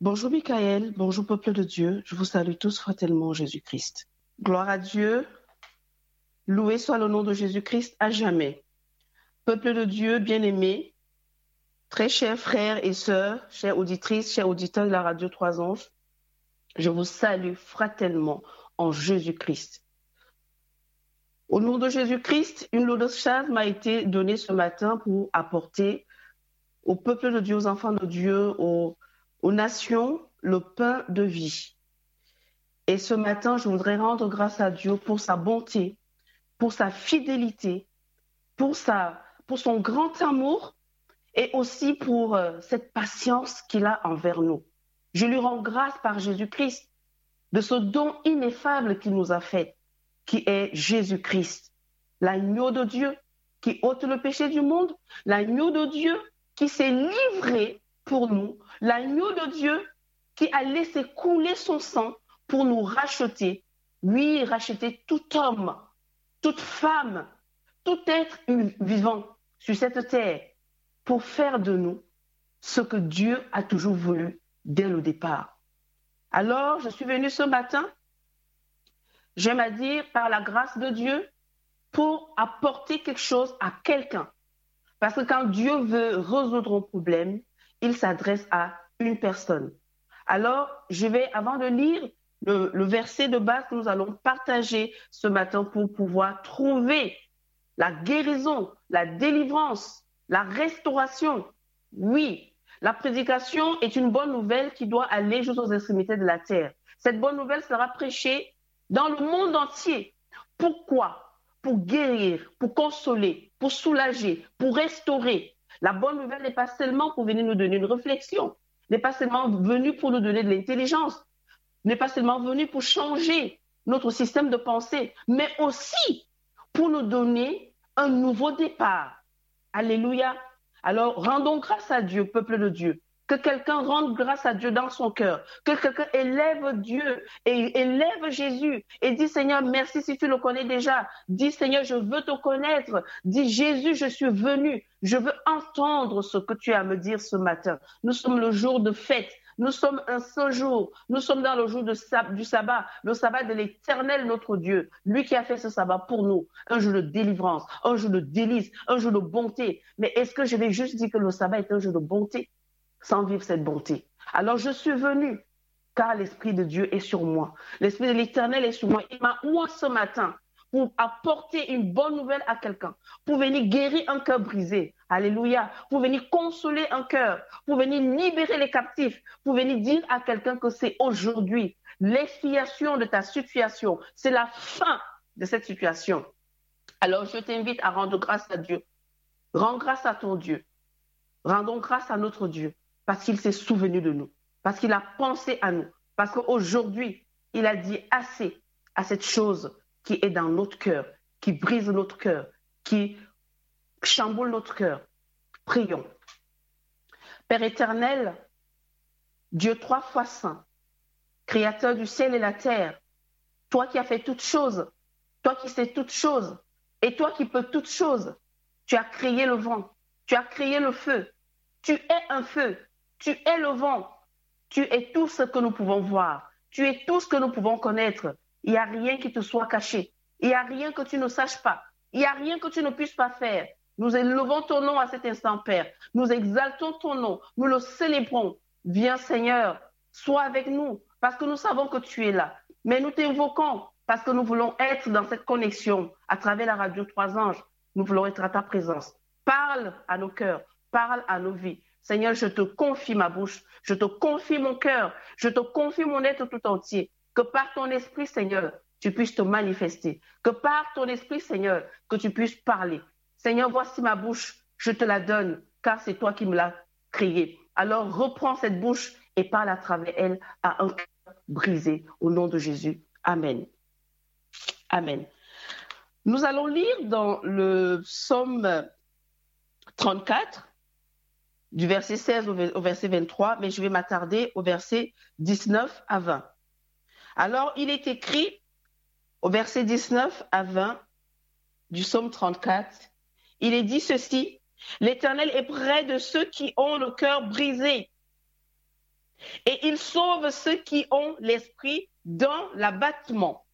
Bonjour Michael, bonjour peuple de Dieu, je vous salue tous fraternellement Jésus-Christ. Gloire à Dieu, loué soit le nom de Jésus-Christ à jamais. Peuple de Dieu bien-aimé, très chers frères et sœurs, chères auditrices, chers auditeurs de la radio Trois Anges, je vous salue fraternellement en Jésus-Christ. Au nom de Jésus-Christ, une lot de chasse m'a été donnée ce matin pour apporter au peuple de Dieu, aux enfants de Dieu, aux, nations, le pain de vie. Et ce matin, je voudrais rendre grâce à Dieu pour sa bonté, pour sa fidélité, pour, sa, pour son grand amour et aussi pour euh, cette patience qu'il a envers nous. Je lui rends grâce par Jésus-Christ de ce don ineffable qu'il nous a fait qui est Jésus-Christ, l'agneau de Dieu qui ôte le péché du monde, l'agneau de Dieu qui s'est livré pour nous, l'agneau de Dieu qui a laissé couler son sang pour nous racheter. Oui, racheter tout homme, toute femme, tout être vivant sur cette terre pour faire de nous ce que Dieu a toujours voulu dès le départ. Alors, je suis venue ce matin j'aime à dire, par la grâce de Dieu, pour apporter quelque chose à quelqu'un. Parce que quand Dieu veut résoudre un problème, il s'adresse à une personne. Alors, je vais, avant de lire le, verset de base que nous allons partager ce matin pour pouvoir trouver la guérison, la délivrance, la restauration. Oui, la prédication est une bonne nouvelle qui doit aller jusqu'aux extrémités de la terre. Cette bonne nouvelle sera prêchée dans le monde entier. Pourquoi? Pour guérir, pour consoler, pour soulager, pour restaurer. La bonne nouvelle n'est pas seulement pour venir nous donner une réflexion, n'est pas seulement venue pour nous donner de l'intelligence, n'est pas seulement venue pour changer notre système de pensée, mais aussi pour nous donner un nouveau départ. Alléluia. Alors rendons grâce à Dieu, peuple de Dieu, que quelqu'un rende grâce à Dieu dans son cœur, que quelqu'un élève Dieu et élève Jésus et dit Seigneur, merci si tu le connais déjà. Dis Seigneur, je veux te connaître. Dis Jésus, je suis venu. Je veux entendre ce que tu as à me dire ce matin. Nous sommes le jour de fête. Nous sommes un seul jour. Nous sommes dans le jour du sabbat, le sabbat de l'éternel notre Dieu. Lui qui a fait ce sabbat pour nous. Un jour de délivrance, un jour de délice, un jour de bonté. Mais est-ce que je vais juste dire que le sabbat est un jour de bonté? Sans vivre cette bonté. Alors je suis venu car l'Esprit de Dieu est sur moi. L'Esprit de l'Éternel est sur moi. Il m'a ouvert ce matin pour apporter une bonne nouvelle à quelqu'un, pour venir guérir un cœur brisé. Alléluia. Pour venir consoler un cœur, pour venir libérer les captifs, pour venir dire à quelqu'un que c'est aujourd'hui l'expiation de ta situation, c'est la fin de cette situation. Alors je t'invite à rendre grâce à Dieu. Rends grâce à ton Dieu. Rendons grâce à notre Dieu parce qu'il s'est souvenu de nous, parce qu'il a pensé à nous, parce qu'aujourd'hui, il a dit assez à cette chose qui est dans notre cœur, qui brise notre cœur, qui chamboule notre cœur. Prions. Père éternel, Dieu trois fois saint, créateur du ciel et la terre, toi qui as fait toutes choses, toi qui sais toutes choses, et toi qui peux toutes choses, tu as créé le vent, tu as créé le feu, tu es un feu, tu es le vent. Tu es tout ce que nous pouvons voir. Tu es tout ce que nous pouvons connaître. Il n'y a rien qui te soit caché. Il n'y a rien que tu ne saches pas. Il n'y a rien que tu ne puisses pas faire. Nous élevons ton nom à cet instant, Père. Nous exaltons ton nom. Nous le célébrons. Viens, Seigneur, sois avec nous parce que nous savons que tu es là. Mais nous t'invoquons parce que nous voulons être dans cette connexion à travers la radio Trois Anges. Nous voulons être à ta présence. Parle à nos cœurs, parle à nos vies. Seigneur, je te confie ma bouche, je te confie mon cœur, je te confie mon être tout entier. Que par ton esprit, Seigneur, tu puisses te manifester. Que par ton esprit, Seigneur, que tu puisses parler. Seigneur, voici ma bouche, je te la donne, car c'est toi qui me l'as créée. Alors reprends cette bouche et parle à travers elle à un cœur brisé au nom de Jésus. Amen. Amen. Nous allons lire dans le psaume 34, du verset 16 au verset 23, mais je vais m'attarder au verset 19 à 20. Alors, il est écrit au verset 19 à 20 du psaume 34, il est dit ceci, L'Éternel est près de ceux qui ont le cœur brisé Et il sauve ceux qui ont l'esprit dans l'abattement.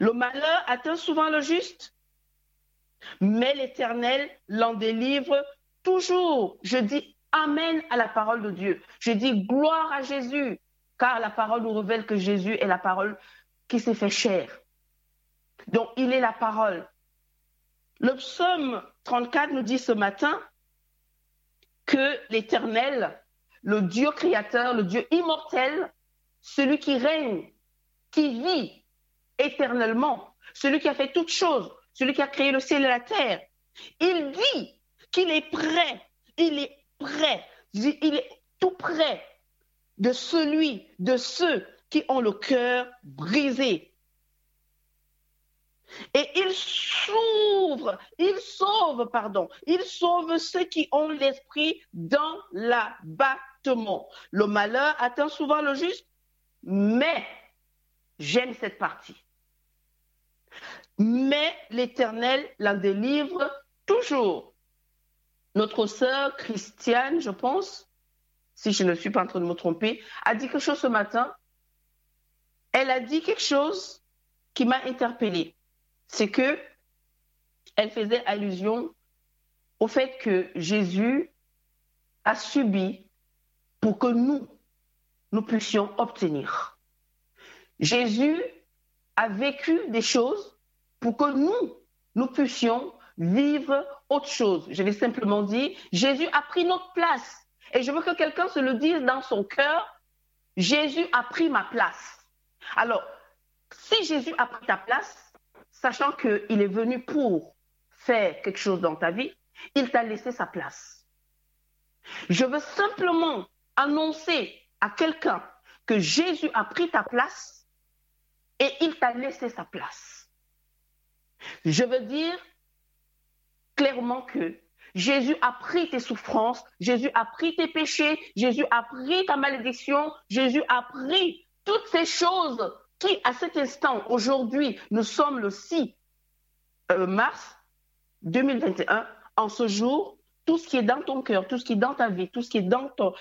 Le malheur atteint souvent le juste, mais l'Éternel l'en délivre toujours. Je dis Amen à la parole de Dieu. Je dis gloire à Jésus, car la parole nous révèle que Jésus est la parole qui s'est fait chair. Donc, il est la parole. Le psaume 34 nous dit ce matin que l'Éternel, le Dieu créateur, le Dieu immortel, celui qui règne, qui vit éternellement, celui qui a fait toutes choses, celui qui a créé le ciel et la terre, il dit qu'il est prêt, il est prêt, il est tout prêt de celui, de ceux qui ont le cœur brisé. Et il s'ouvre, il sauve, pardon, il sauve ceux qui ont l'esprit dans l'abattement. Le malheur atteint souvent le juste, mais j'aime cette partie. Mais l'Éternel la délivre toujours. Notre sœur Christiane, je pense, si je ne suis pas en train de me tromper, a dit quelque chose ce matin. Elle a dit quelque chose qui m'a interpellée. C'est que elle faisait allusion au fait que Jésus a subi pour que nous, nous puissions obtenir. Jésus a vécu des choses pour que nous, nous puissions vivre autre chose. Je vais simplement dire, Jésus a pris notre place. Et je veux que quelqu'un se le dise dans son cœur, Jésus a pris ma place. Alors, si Jésus a pris ta place, sachant qu'il est venu pour faire quelque chose dans ta vie, il t'a laissé sa place. Je veux simplement annoncer à quelqu'un que Jésus a pris ta place et il t'a laissé sa place. Je veux dire clairement que Jésus a pris tes souffrances, Jésus a pris tes péchés, Jésus a pris ta malédiction, Jésus a pris toutes ces choses qui, à cet instant, aujourd'hui, nous sommes le 6 euh, mars 2021, en ce jour, tout ce qui est dans ton cœur, tout ce qui est dans ta vie, tout ce qui est dans ton,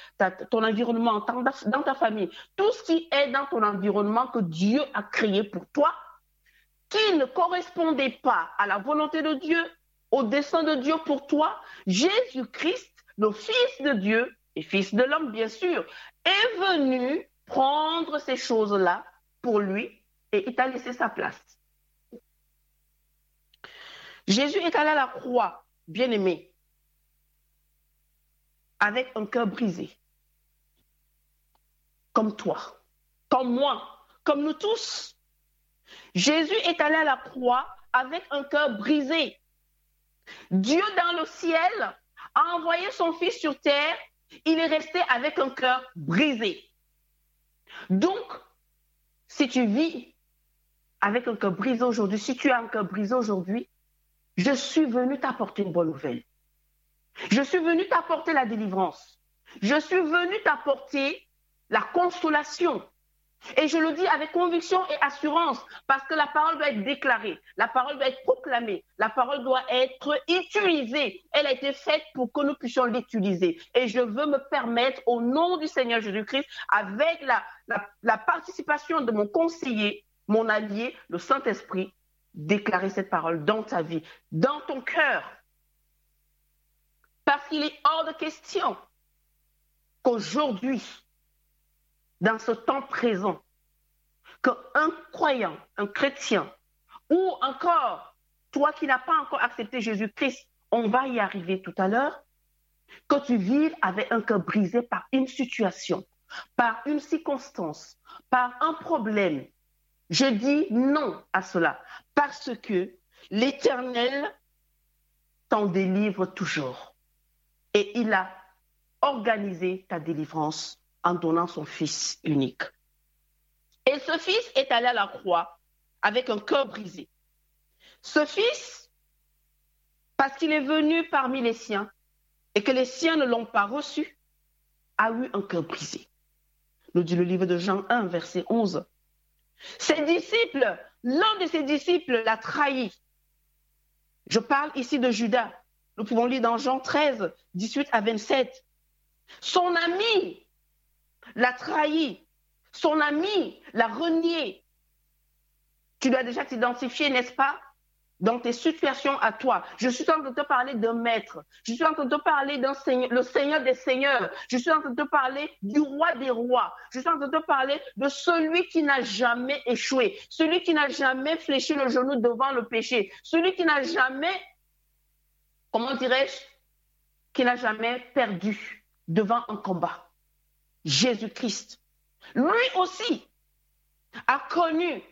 ton environnement, dans ta famille, tout ce qui est dans ton environnement que Dieu a créé pour toi, qui ne correspondait pas à la volonté de Dieu, au dessein de Dieu pour toi, Jésus-Christ, le Fils de Dieu et Fils de l'homme, bien sûr, est venu prendre ces choses-là pour lui et il t'a laissé sa place. Jésus est allé à la croix, bien-aimé, avec un cœur brisé, comme toi, comme moi, comme nous tous. Jésus est allé à la croix avec un cœur brisé. Dieu dans le ciel a envoyé son Fils sur terre, il est resté avec un cœur brisé. Donc, si tu vis avec un cœur brisé aujourd'hui, si tu as un cœur brisé aujourd'hui, je suis venu t'apporter une bonne nouvelle. Je suis venu t'apporter la délivrance. Je suis venu t'apporter la consolation. Et je le dis avec conviction et assurance, parce que la parole doit être déclarée, la parole doit être proclamée, la parole doit être utilisée. Elle a été faite pour que nous puissions l'utiliser. Et je veux me permettre, au nom du Seigneur Jésus-Christ, avec la, participation de mon conseiller, mon allié, le Saint-Esprit, déclarer cette parole dans ta vie, dans ton cœur. Parce qu'il est hors de question qu'aujourd'hui, dans ce temps présent qu'un croyant, un chrétien, ou encore toi qui n'as pas encore accepté Jésus-Christ, on va y arriver tout à l'heure, que tu vives avec un cœur brisé par une situation, par une circonstance, par un problème. Je dis non à cela parce que l'Éternel t'en délivre toujours. Et il a organisé ta délivrance en donnant son Fils unique. Et ce Fils est allé à la croix avec un cœur brisé. Ce Fils, parce qu'il est venu parmi les siens et que les siens ne l'ont pas reçu, a eu un cœur brisé. Nous dit le livre de Jean 1, verset 11. Ses disciples, l'un de ses disciples l'a trahi. Je parle ici de Judas. Nous pouvons lire dans Jean 13, 18 à 27. Son ami l'a trahi, son ami l'a renié. Tu dois déjà t'identifier, n'est-ce pas dans tes situations à toi. Je suis en train de te parler d'un maître. Je suis en train de te parler d'un seigneur, le Seigneur des seigneurs. Je suis en train de te parler du roi des rois. Je suis en train de te parler de celui qui n'a jamais échoué, celui qui n'a jamais fléchi le genou devant le péché, celui qui n'a jamais, comment dirais-je, qui n'a jamais perdu devant un combat. Jésus-Christ. Lui aussi a connu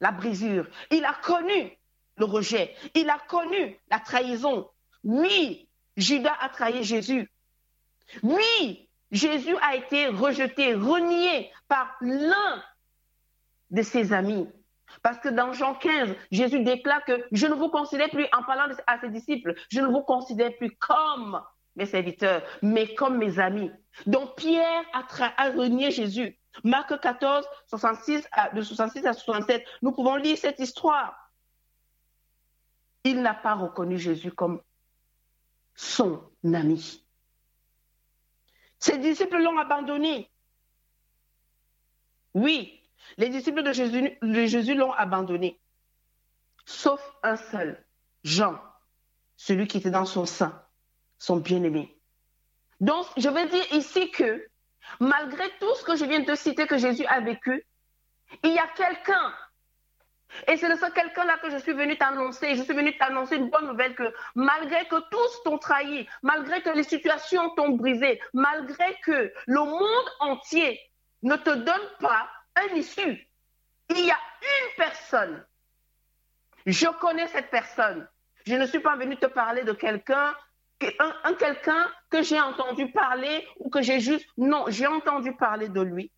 la brisure. Il a connu le rejet. Il a connu la trahison. Oui, Judas a trahi Jésus. Oui, Jésus a été rejeté, renié par l'un de ses amis. Parce que dans Jean 15, Jésus déclare que je ne vous considère plus, en parlant à ses disciples, je ne vous considère plus comme mes serviteurs, mais comme mes amis. Donc Pierre a, renié Jésus. Marc 14, 66 de 66 à 67, nous pouvons lire cette histoire il n'a pas reconnu Jésus comme son ami. Ses disciples l'ont abandonné. Oui, les disciples de Jésus, Jésus l'ont abandonné, sauf un seul, Jean, celui qui était dans son sein, son bien-aimé. Donc, je veux dire ici que malgré tout ce que je viens de citer que Jésus a vécu, il y a quelqu'un et c'est de ce quelqu'un-là que je suis venu t'annoncer. Je suis venu t'annoncer une bonne nouvelle que malgré que tous t'ont trahi, malgré que les situations t'ont brisé, malgré que le monde entier ne te donne pas un issue, il y a une personne. Je connais cette personne. Je ne suis pas venu te parler de quelqu'un, un, un quelqu'un que j'ai entendu parler ou que j'ai juste. Non, j'ai entendu parler de lui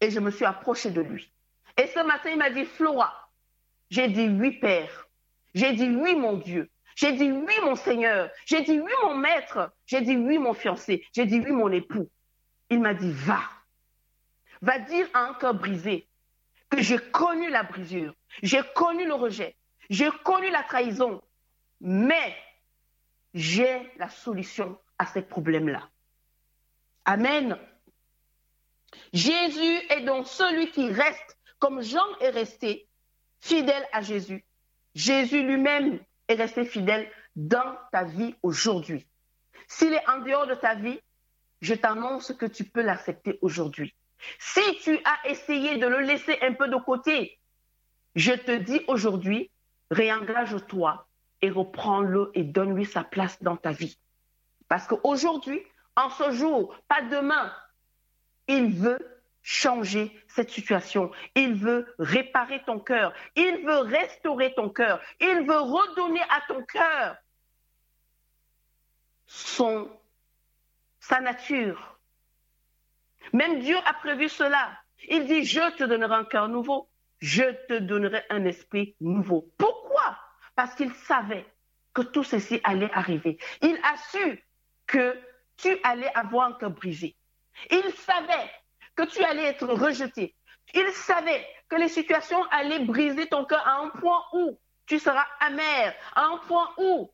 et je me suis approché de lui. Et ce matin, il m'a dit, Flora, j'ai dit oui, Père. J'ai dit oui, mon Dieu. J'ai dit oui, mon Seigneur. J'ai dit oui, mon maître. J'ai dit oui, mon fiancé. J'ai dit oui, mon époux. Il m'a dit va. Va dire à un cœur brisé que j'ai connu la brisure. J'ai connu le rejet. J'ai connu la trahison. Mais j'ai la solution à ces problèmes-là. Amen. Jésus est donc celui qui reste comme Jean est resté fidèle à Jésus. Jésus lui-même est resté fidèle dans ta vie aujourd'hui. S'il est en dehors de ta vie, je t'annonce que tu peux l'accepter aujourd'hui. Si tu as essayé de le laisser un peu de côté, je te dis aujourd'hui, réengage-toi et reprends-le et donne-lui sa place dans ta vie. Parce qu'aujourd'hui, en ce jour, pas demain, il veut changer cette situation. Il veut réparer ton cœur. Il veut restaurer ton cœur. Il veut redonner à ton cœur sa nature. Même Dieu a prévu cela. Il dit, je te donnerai un cœur nouveau. Je te donnerai un esprit nouveau. Pourquoi? Parce qu'il savait que tout ceci allait arriver. Il a su que tu allais avoir un cœur brisé. Il savait que tu allais être rejeté. Il savait que les situations allaient briser ton cœur à un point où tu seras amer, à un point où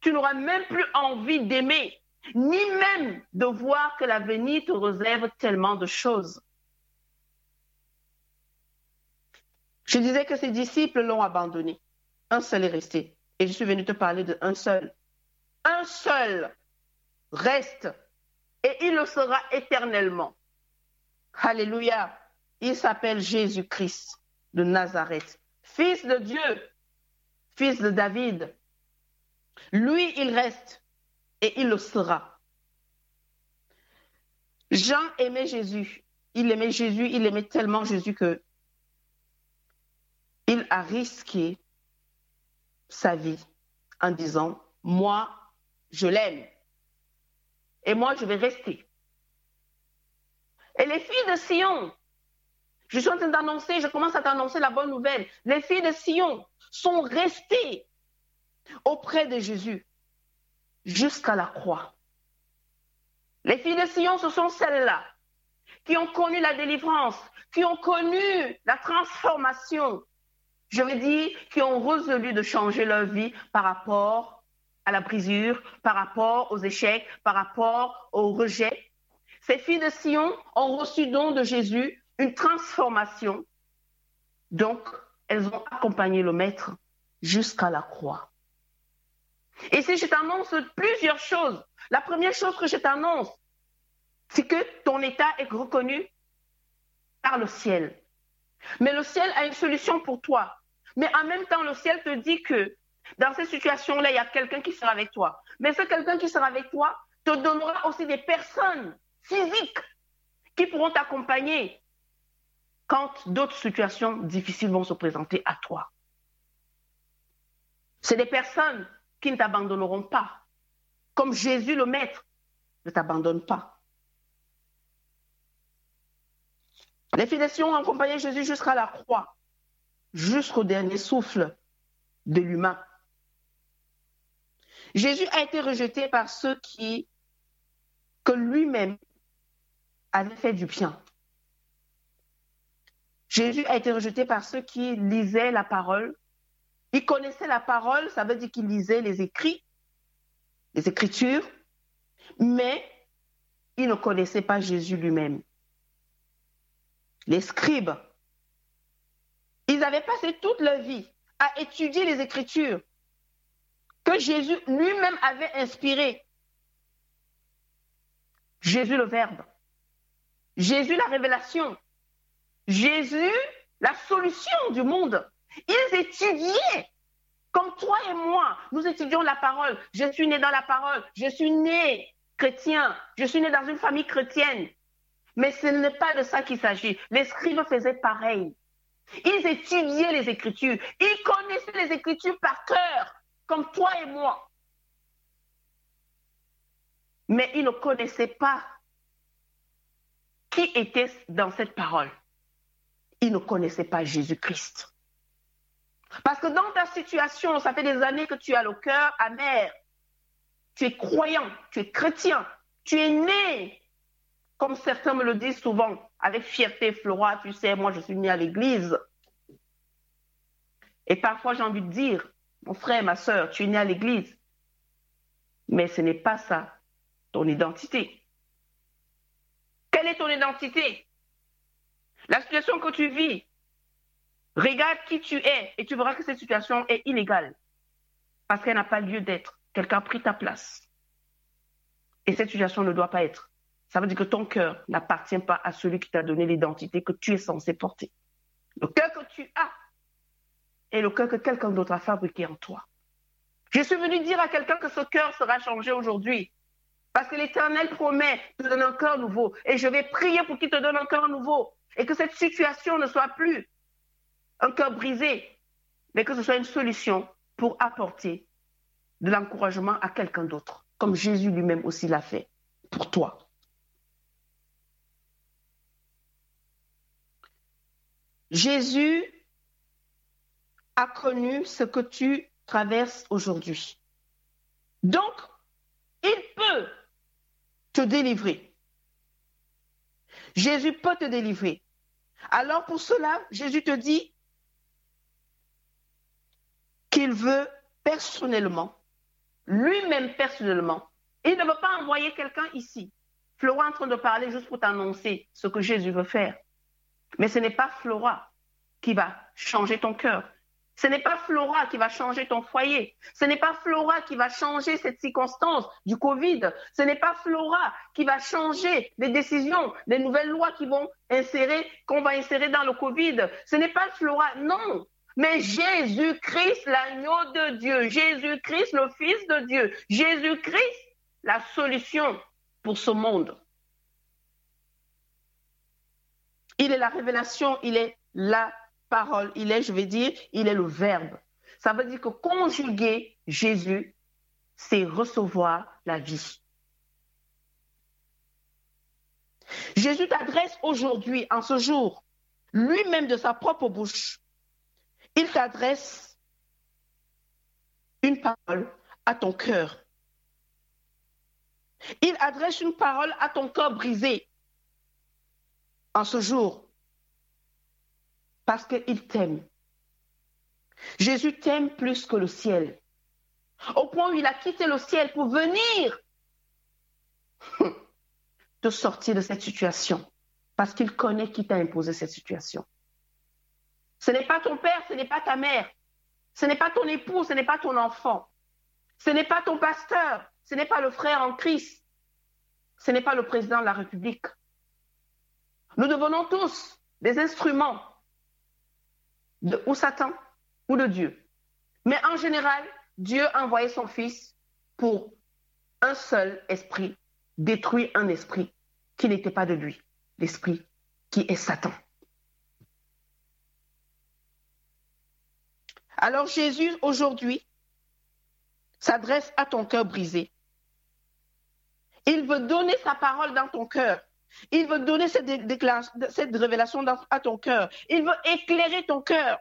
tu n'auras même plus envie d'aimer, ni même de voir que l'avenir te réserve tellement de choses. Je disais que ses disciples l'ont abandonné. Un seul est resté. Et je suis venu te parler de un seul. Un seul reste. Et il le sera éternellement. Alléluia. Il s'appelle Jésus-Christ de Nazareth, fils de Dieu, fils de David. Lui, il reste et il le sera. Jean aimait Jésus. Il aimait Jésus, il aimait tellement Jésus que il a risqué sa vie en disant, moi, je l'aime. Et moi, je vais rester. Et les filles de Sion, je suis en train d'annoncer, je commence à t'annoncer la bonne nouvelle. Les filles de Sion sont restées auprès de Jésus jusqu'à la croix. Les filles de Sion, ce sont celles-là qui ont connu la délivrance, qui ont connu la transformation. Je veux dire, qui ont résolu de changer leur vie par rapport à la brisure, par rapport aux échecs, par rapport au rejet, ces filles de Sion ont reçu donc de Jésus une transformation. Donc, elles ont accompagné le Maître jusqu'à la croix. Et si je t'annonce plusieurs choses, la première chose que je t'annonce, c'est que ton état est reconnu par le ciel. Mais le ciel a une solution pour toi. Mais en même temps, le ciel te dit que dans ces situations-là, il y a quelqu'un qui sera avec toi. Mais ce quelqu'un qui sera avec toi te donnera aussi des personnes physiques qui pourront t'accompagner quand d'autres situations difficiles vont se présenter à toi. C'est des personnes qui ne t'abandonneront pas. Comme Jésus le Maître ne t'abandonne pas. Les fidèles ont accompagné Jésus jusqu'à la croix, jusqu'au dernier souffle de l'humain. Jésus a été rejeté par ceux qui, que lui-même avait fait du bien. Jésus a été rejeté par ceux qui lisaient la parole. Ils connaissaient la parole, ça veut dire qu'ils lisaient les écrits, les écritures, mais ils ne connaissaient pas Jésus lui-même. Les scribes, ils avaient passé toute leur vie à étudier les écritures, que Jésus lui-même avait inspiré. Jésus le Verbe, Jésus la révélation, Jésus la solution du monde. Ils étudiaient comme toi et moi. Nous étudions la parole. Je suis né dans la parole. Je suis né chrétien. Je suis né dans une famille chrétienne. Mais ce n'est pas de ça qu'il s'agit. Les scribes faisaient pareil. Ils étudiaient les Écritures. Ils connaissaient les Écritures par cœur comme toi et moi. Mais ils ne connaissaient pas qui était dans cette parole. Ils ne connaissaient pas Jésus-Christ. Parce que dans ta situation, ça fait des années que tu as le cœur amer. Tu es croyant, tu es chrétien, tu es né, comme certains me le disent souvent, avec fierté, Flora, tu sais, moi je suis né à l'église. Et parfois j'ai envie de dire, mon frère, ma soeur, tu es né à l'église. Mais ce n'est pas ça, ton identité. Quelle est ton identité? La situation que tu vis, regarde qui tu es et tu verras que cette situation est illégale parce qu'elle n'a pas lieu d'être. Quelqu'un a pris ta place. Et cette situation ne doit pas être. Ça veut dire que ton cœur n'appartient pas à celui qui t'a donné l'identité que tu es censé porter. Le cœur que tu as et le cœur que quelqu'un d'autre a fabriqué en toi. Je suis venu dire à quelqu'un que ce cœur sera changé aujourd'hui. Parce que l'Éternel promet de donner un cœur nouveau. Et je vais prier pour qu'il te donne un cœur nouveau. Et que cette situation ne soit plus un cœur brisé, mais que ce soit une solution pour apporter de l'encouragement à quelqu'un d'autre, comme Jésus lui-même aussi l'a fait pour toi. Jésus a connu ce que tu traverses aujourd'hui. Donc, il peut te délivrer. Jésus peut te délivrer. Alors pour cela, Jésus te dit qu'il veut personnellement, lui-même personnellement, il ne veut pas envoyer quelqu'un ici. Flora est en train de parler juste pour t'annoncer ce que Jésus veut faire. Mais ce n'est pas Flora qui va changer ton cœur. Ce n'est pas Flora qui va changer ton foyer. Ce n'est pas Flora qui va changer cette circonstance du Covid. Ce n'est pas Flora qui va changer les décisions, les nouvelles lois qu'on va insérer dans le Covid. Ce n'est pas Flora, non. Mais Jésus-Christ, l'agneau de Dieu. Jésus-Christ, le Fils de Dieu. Jésus-Christ, la solution pour ce monde. Il est la révélation, il est la parole, il est, je vais dire, il est le verbe. Ça veut dire que conjuguer Jésus, c'est recevoir la vie. Jésus t'adresse aujourd'hui, en ce jour, lui-même de sa propre bouche, il t'adresse une parole à ton cœur. Il adresse une parole à ton cœur brisé en ce jour parce qu'il t'aime. Jésus t'aime plus que le ciel. Au point où il a quitté le ciel pour venir te sortir de cette situation parce qu'il connaît qui t'a imposé cette situation. Ce n'est pas ton père, ce n'est pas ta mère, ce n'est pas ton époux, ce n'est pas ton enfant, ce n'est pas ton pasteur, ce n'est pas le frère en Christ, ce n'est pas le président de la République. Nous devenons tous des instruments de ou Satan ou de Dieu. Mais en général, Dieu a envoyé son Fils pour un seul esprit, détruire un esprit qui n'était pas de lui, l'esprit qui est Satan. Alors Jésus, aujourd'hui, s'adresse à ton cœur brisé. Il veut donner sa parole dans ton cœur. Il veut donner cette, révélation à ton cœur. Il veut éclairer ton cœur.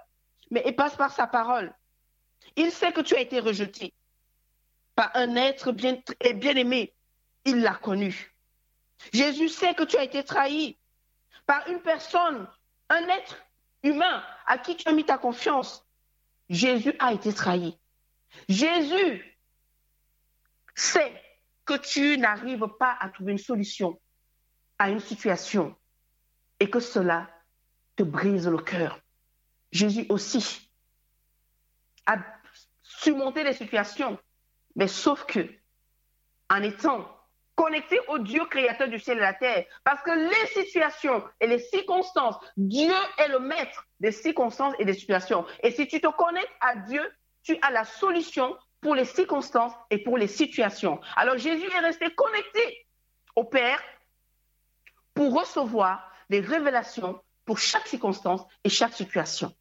Mais il passe par sa parole. Il sait que tu as été rejeté par un être bien aimé. Il l'a connu. Jésus sait que tu as été trahi par une personne, un être humain à qui tu as mis ta confiance. Jésus a été trahi. Jésus sait que tu n'arrives pas à trouver une solution à une situation et que cela te brise le cœur. Jésus aussi a surmonté les situations, mais sauf que en étant connecté au Dieu créateur du ciel et de la terre, parce que les situations et les circonstances, Dieu est le maître des circonstances et des situations. Et si tu te connectes à Dieu, tu as la solution pour les circonstances et pour les situations. Alors Jésus est resté connecté au Père pour recevoir des révélations pour chaque circonstance et chaque situation.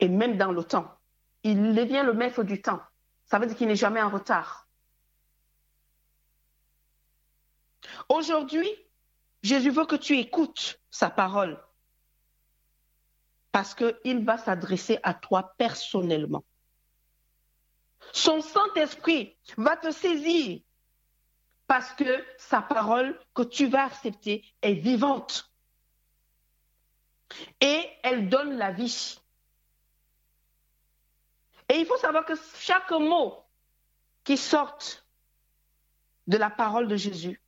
Et même dans le temps, il devient le maître du temps. Ça veut dire qu'il n'est jamais en retard. Aujourd'hui, Jésus veut que tu écoutes sa parole parce qu'il va s'adresser à toi personnellement. Son Saint-Esprit va te saisir parce que sa parole que tu vas accepter est vivante. Et elle donne la vie. Et il faut savoir que chaque mot qui sort de la parole de Jésus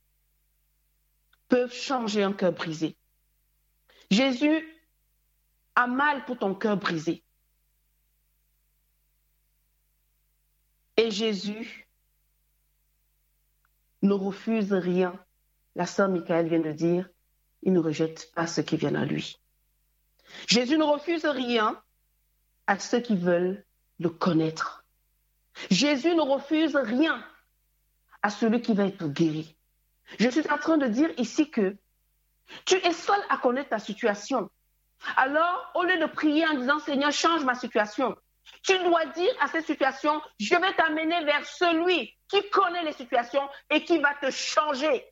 peut changer un cœur brisé. Jésus a mal pour ton cœur brisé. Et Jésus ne refuse rien. La sœur Michael vient de dire, il ne rejette pas ceux qui viennent à lui. Jésus ne refuse rien à ceux qui veulent le connaître. Jésus ne refuse rien à celui qui va être guéri. Je suis en train de dire ici que tu es seul à connaître ta situation. Alors, au lieu de prier en disant Seigneur, change ma situation, tu dois dire à cette situation, je vais t'amener vers celui qui connaît les situations et qui va te changer.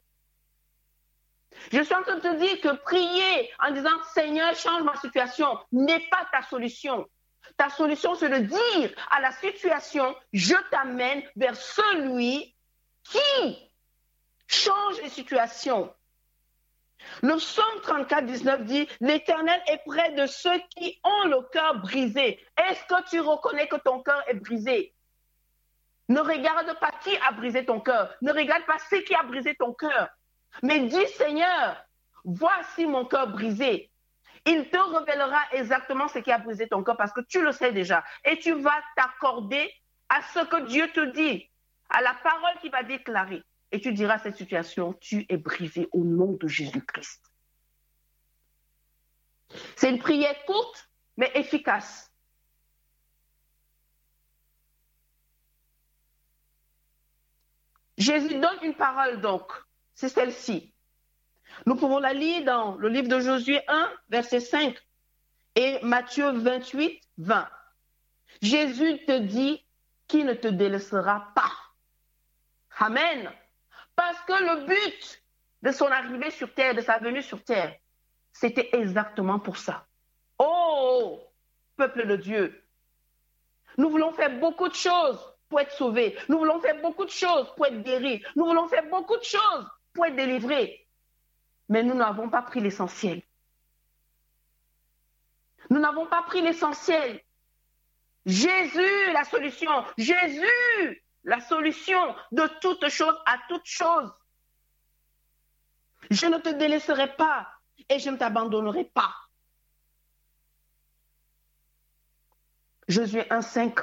Je suis en train de te dire que prier en disant Seigneur, change ma situation n'est pas ta solution. Ta solution, c'est de dire à la situation, je t'amène vers celui qui change les situations. Le psaume 34, 19 dit, l'Éternel est près de ceux qui ont le cœur brisé. Est-ce que tu reconnais que ton cœur est brisé? Ne regarde pas qui a brisé ton cœur. Ne regarde pas ce qui a brisé ton cœur. Mais dis, Seigneur, voici mon cœur brisé. Il te révélera exactement ce qui a brisé ton cœur parce que tu le sais déjà. Et tu vas t'accorder à ce que Dieu te dit, à la parole qu'il va déclarer. Et tu diras cette situation, tu es brisé au nom de Jésus-Christ. C'est une prière courte, mais efficace. Jésus donne une parole donc, c'est celle-ci. Nous pouvons la lire dans le livre de Josué 1, verset 5 et Matthieu 28, 20. Jésus te dit qu'il ne te délaissera pas. Amen. Parce que le but de son arrivée sur terre, de sa venue sur terre, c'était exactement pour ça. Oh, peuple de Dieu, nous voulons faire beaucoup de choses pour être sauvés. Nous voulons faire beaucoup de choses pour être guéris. Nous voulons faire beaucoup de choses pour être délivrés. Mais nous n'avons pas pris l'essentiel. Nous n'avons pas pris l'essentiel. Jésus, la solution. Jésus, la solution de toute chose à toute chose. Je ne te délaisserai pas et je ne t'abandonnerai pas. Josué 1, 5,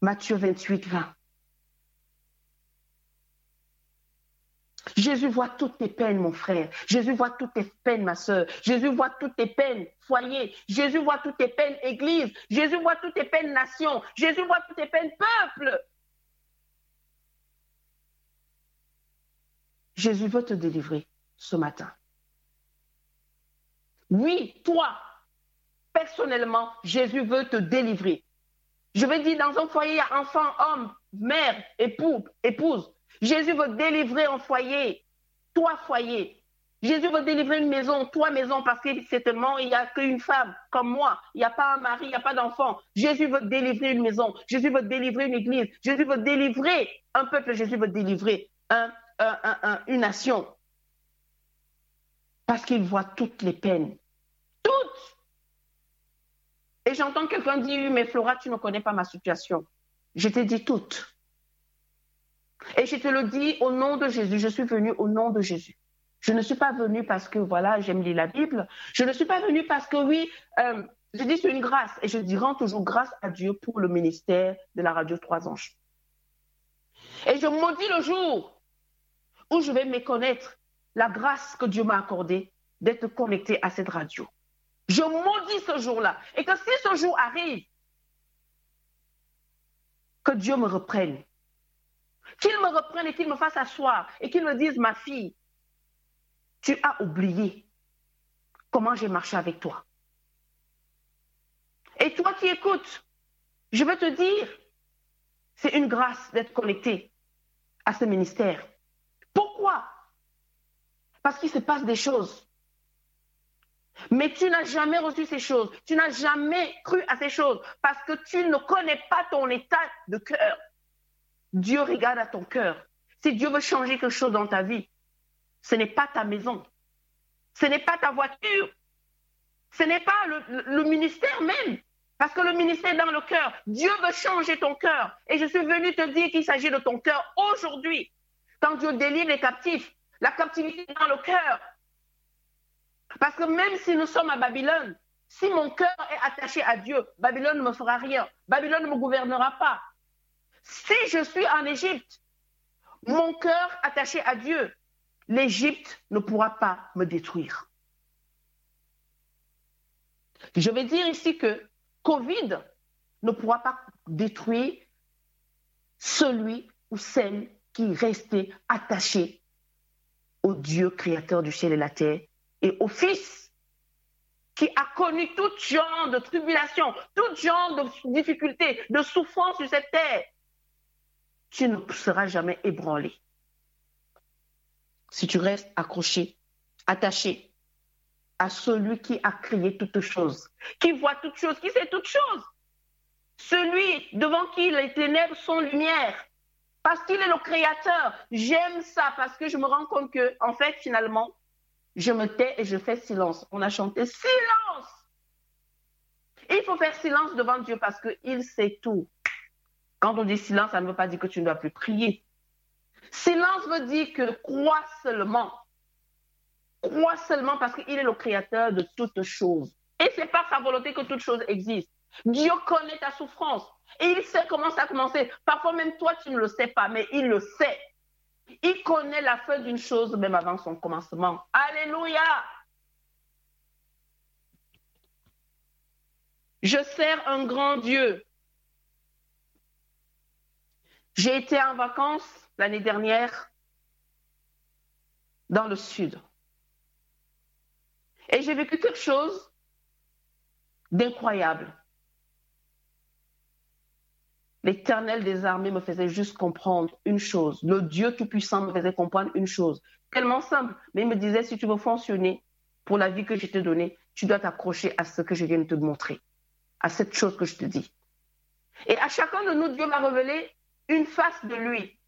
Matthieu 28, 20. Jésus voit toutes tes peines, mon frère. Jésus voit toutes tes peines, ma soeur. Jésus voit toutes tes peines, foyer. Jésus voit toutes tes peines, église. Jésus voit toutes tes peines, nation. Jésus voit toutes tes peines, peuple. Jésus veut te délivrer ce matin. Oui, toi, personnellement, Jésus veut te délivrer. Je vais dire, dans un foyer, il y a enfant, homme, mère, époux, épouse. Jésus veut délivrer un foyer, toi foyer. Jésus veut délivrer une maison, toi maison, parce que certainement, il n'y a qu'une femme comme moi. Il n'y a pas un mari, il n'y a pas d'enfant. Jésus veut délivrer une maison. Jésus veut délivrer une église. Jésus veut délivrer un peuple. Jésus veut délivrer une nation. Parce qu'il voit toutes les peines. Toutes. Et j'entends quelqu'un dire, mais Flora, tu ne connais pas ma situation. Je t'ai dit toutes. Et je te le dis au nom de Jésus, je suis venue au nom de Jésus. Je ne suis pas venue parce que, voilà, j'aime lire la Bible. Je ne suis pas venue parce que, oui, euh, je dis c'est une grâce. Et je dis rends toujours grâce à Dieu pour le ministère de la radio Trois Anges. Et je maudis le jour où je vais méconnaître la grâce que Dieu m'a accordée d'être connecté à cette radio. Je maudis ce jour-là. Et que si ce jour arrive, que Dieu me reprenne qu'il me reprenne et qu'il me fasse asseoir et qu'il me dise, ma fille, tu as oublié comment j'ai marché avec toi. Et toi qui écoutes, je veux te dire, c'est une grâce d'être connecté à ce ministère. Pourquoi? Parce qu'il se passe des choses. Mais tu n'as jamais reçu ces choses. Tu n'as jamais cru à ces choses parce que tu ne connais pas ton état de cœur. Dieu regarde à ton cœur. Si Dieu veut changer quelque chose dans ta vie, ce n'est pas ta maison, ce n'est pas ta voiture, ce n'est pas le, ministère même, parce que le ministère est dans le cœur. Dieu veut changer ton cœur. Et je suis venu te dire qu'il s'agit de ton cœur aujourd'hui. Quand Dieu délivre les captifs, la captivité est dans le cœur. Parce que même si nous sommes à Babylone, si mon cœur est attaché à Dieu, Babylone ne me fera rien. Babylone ne me gouvernera pas. Si je suis en Égypte, mon cœur attaché à Dieu, l'Égypte ne pourra pas me détruire. Je vais dire ici que Covid ne pourra pas détruire celui ou celle qui restait attaché au Dieu créateur du ciel et la terre et au Fils qui a connu tout genre de tribulation, tout genre de difficultés, de souffrances sur cette terre tu ne seras jamais ébranlé. Si tu restes accroché, attaché à celui qui a créé toutes choses, qui voit toutes choses, qui sait toutes choses, celui devant qui les ténèbres sont lumière, parce qu'il est le créateur. J'aime ça parce que je me rends compte que, en fait, finalement, je me tais et je fais silence. On a chanté silence. Il faut faire silence devant Dieu parce qu'il sait tout. Quand on dit silence, ça ne veut pas dire que tu ne dois plus prier. Silence veut dire que crois seulement. Crois seulement parce qu'il est le créateur de toutes choses. Et c'est par sa volonté que toutes choses existent. Dieu connaît ta souffrance et il sait comment ça a commencé. Parfois même toi, tu ne le sais pas, mais il le sait. Il connaît la fin d'une chose même avant son commencement. Alléluia. Je sers un grand Dieu j'ai été en vacances l'année dernière dans le sud. Et j'ai vécu quelque chose d'incroyable. L'Éternel des armées me faisait juste comprendre une chose. Le Dieu Tout-Puissant me faisait comprendre une chose. Tellement simple. Mais il me disait, si tu veux fonctionner pour la vie que je t'ai donnée, tu dois t'accrocher à ce que je viens de te montrer, à cette chose que je te dis. Et à chacun de nous, Dieu m'a révélé une face de lui.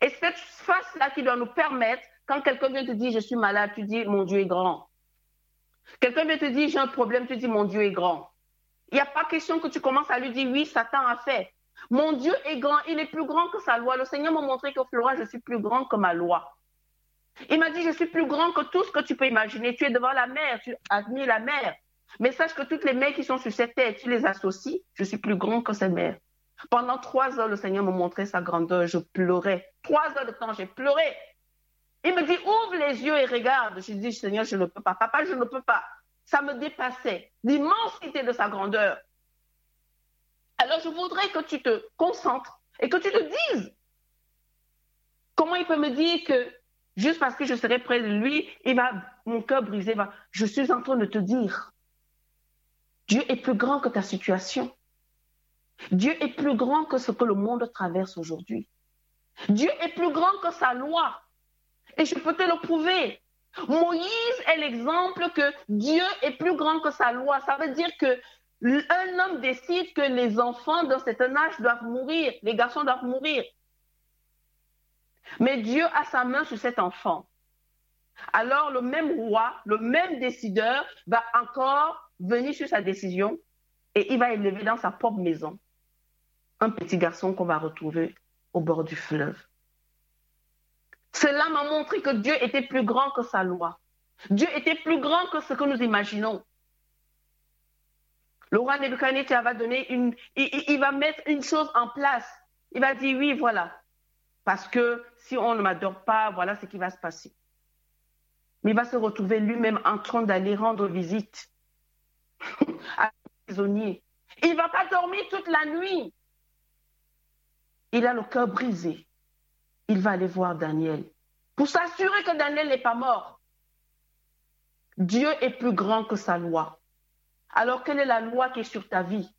Et cette face-là qui doit nous permettre, quand quelqu'un vient te dire je suis malade, tu dis mon Dieu est grand. Quelqu'un vient te dire j'ai un problème, tu dis mon Dieu est grand. Il n'y a pas question que tu commences à lui dire oui, Satan a fait. Mon Dieu est grand, il est plus grand que sa loi. Le Seigneur m'a montré que Flora, je suis plus grand que ma loi. Il m'a dit, je suis plus grand que tout ce que tu peux imaginer. Tu es devant la mer, tu admires la mer. Mais sache que toutes les mers qui sont sur cette terre, tu les associes, je suis plus grand que cette mer. Pendant trois heures, le Seigneur me montrait sa grandeur. Je pleurais. Trois heures de temps, j'ai pleuré. Il me dit, ouvre les yeux et regarde. Je dis, Seigneur, je ne peux pas. Papa, je ne peux pas. Ça me dépassait. L'immensité de sa grandeur. Alors, je voudrais que tu te concentres et que tu te dises comment il peut me dire que juste parce que je serai près de lui, il va, mon cœur brisé va. Je suis en train de te dire, Dieu est plus grand que ta situation. Dieu est plus grand que ce que le monde traverse aujourd'hui. Dieu est plus grand que sa loi. Et je peux te le prouver. Moïse est l'exemple que Dieu est plus grand que sa loi. Ça veut dire que un homme décide que les enfants d'un certain âge doivent mourir, les garçons doivent mourir. Mais Dieu a sa main sur cet enfant. Alors le même roi, le même décideur va encore venir sur sa décision et il va élever dans sa propre maison un petit garçon qu'on va retrouver au bord du fleuve. Cela m'a montré que Dieu était plus grand que sa loi. Dieu était plus grand que ce que nous imaginons. Le roi Nebuchadnezzar va donner une, il, va mettre une chose en place. Il va dire oui, voilà. Parce que si on ne m'adore pas, voilà ce qui va se passer. Mais il va se retrouver lui-même en train d'aller rendre visite à prisonniers. Il ne va pas dormir toute la nuit. Il a le cœur brisé. Il va aller voir Daniel pour s'assurer que Daniel n'est pas mort. Dieu est plus grand que sa loi. Alors, quelle est la loi qui est sur ta vie?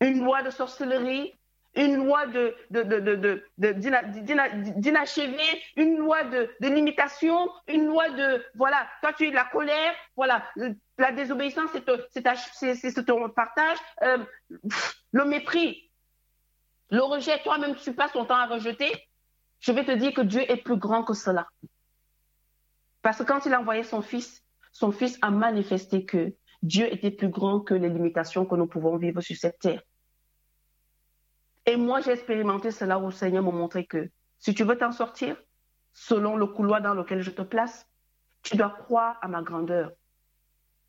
Une loi de sorcellerie Une loi de, d'inachevé Une loi de, limitation Une loi de, voilà, toi tu es la colère, voilà, la désobéissance, c'est, ton partage, euh, le mépris, le rejet, toi-même, tu passes ton temps à rejeter. Je vais te dire que Dieu est plus grand que cela. Parce que quand il a envoyé son fils, son fils a manifesté que Dieu était plus grand que les limitations que nous pouvons vivre sur cette terre. Et moi, j'ai expérimenté cela où le Seigneur m'a montré que si tu veux t'en sortir, selon le couloir dans lequel je te place, tu dois croire à ma grandeur.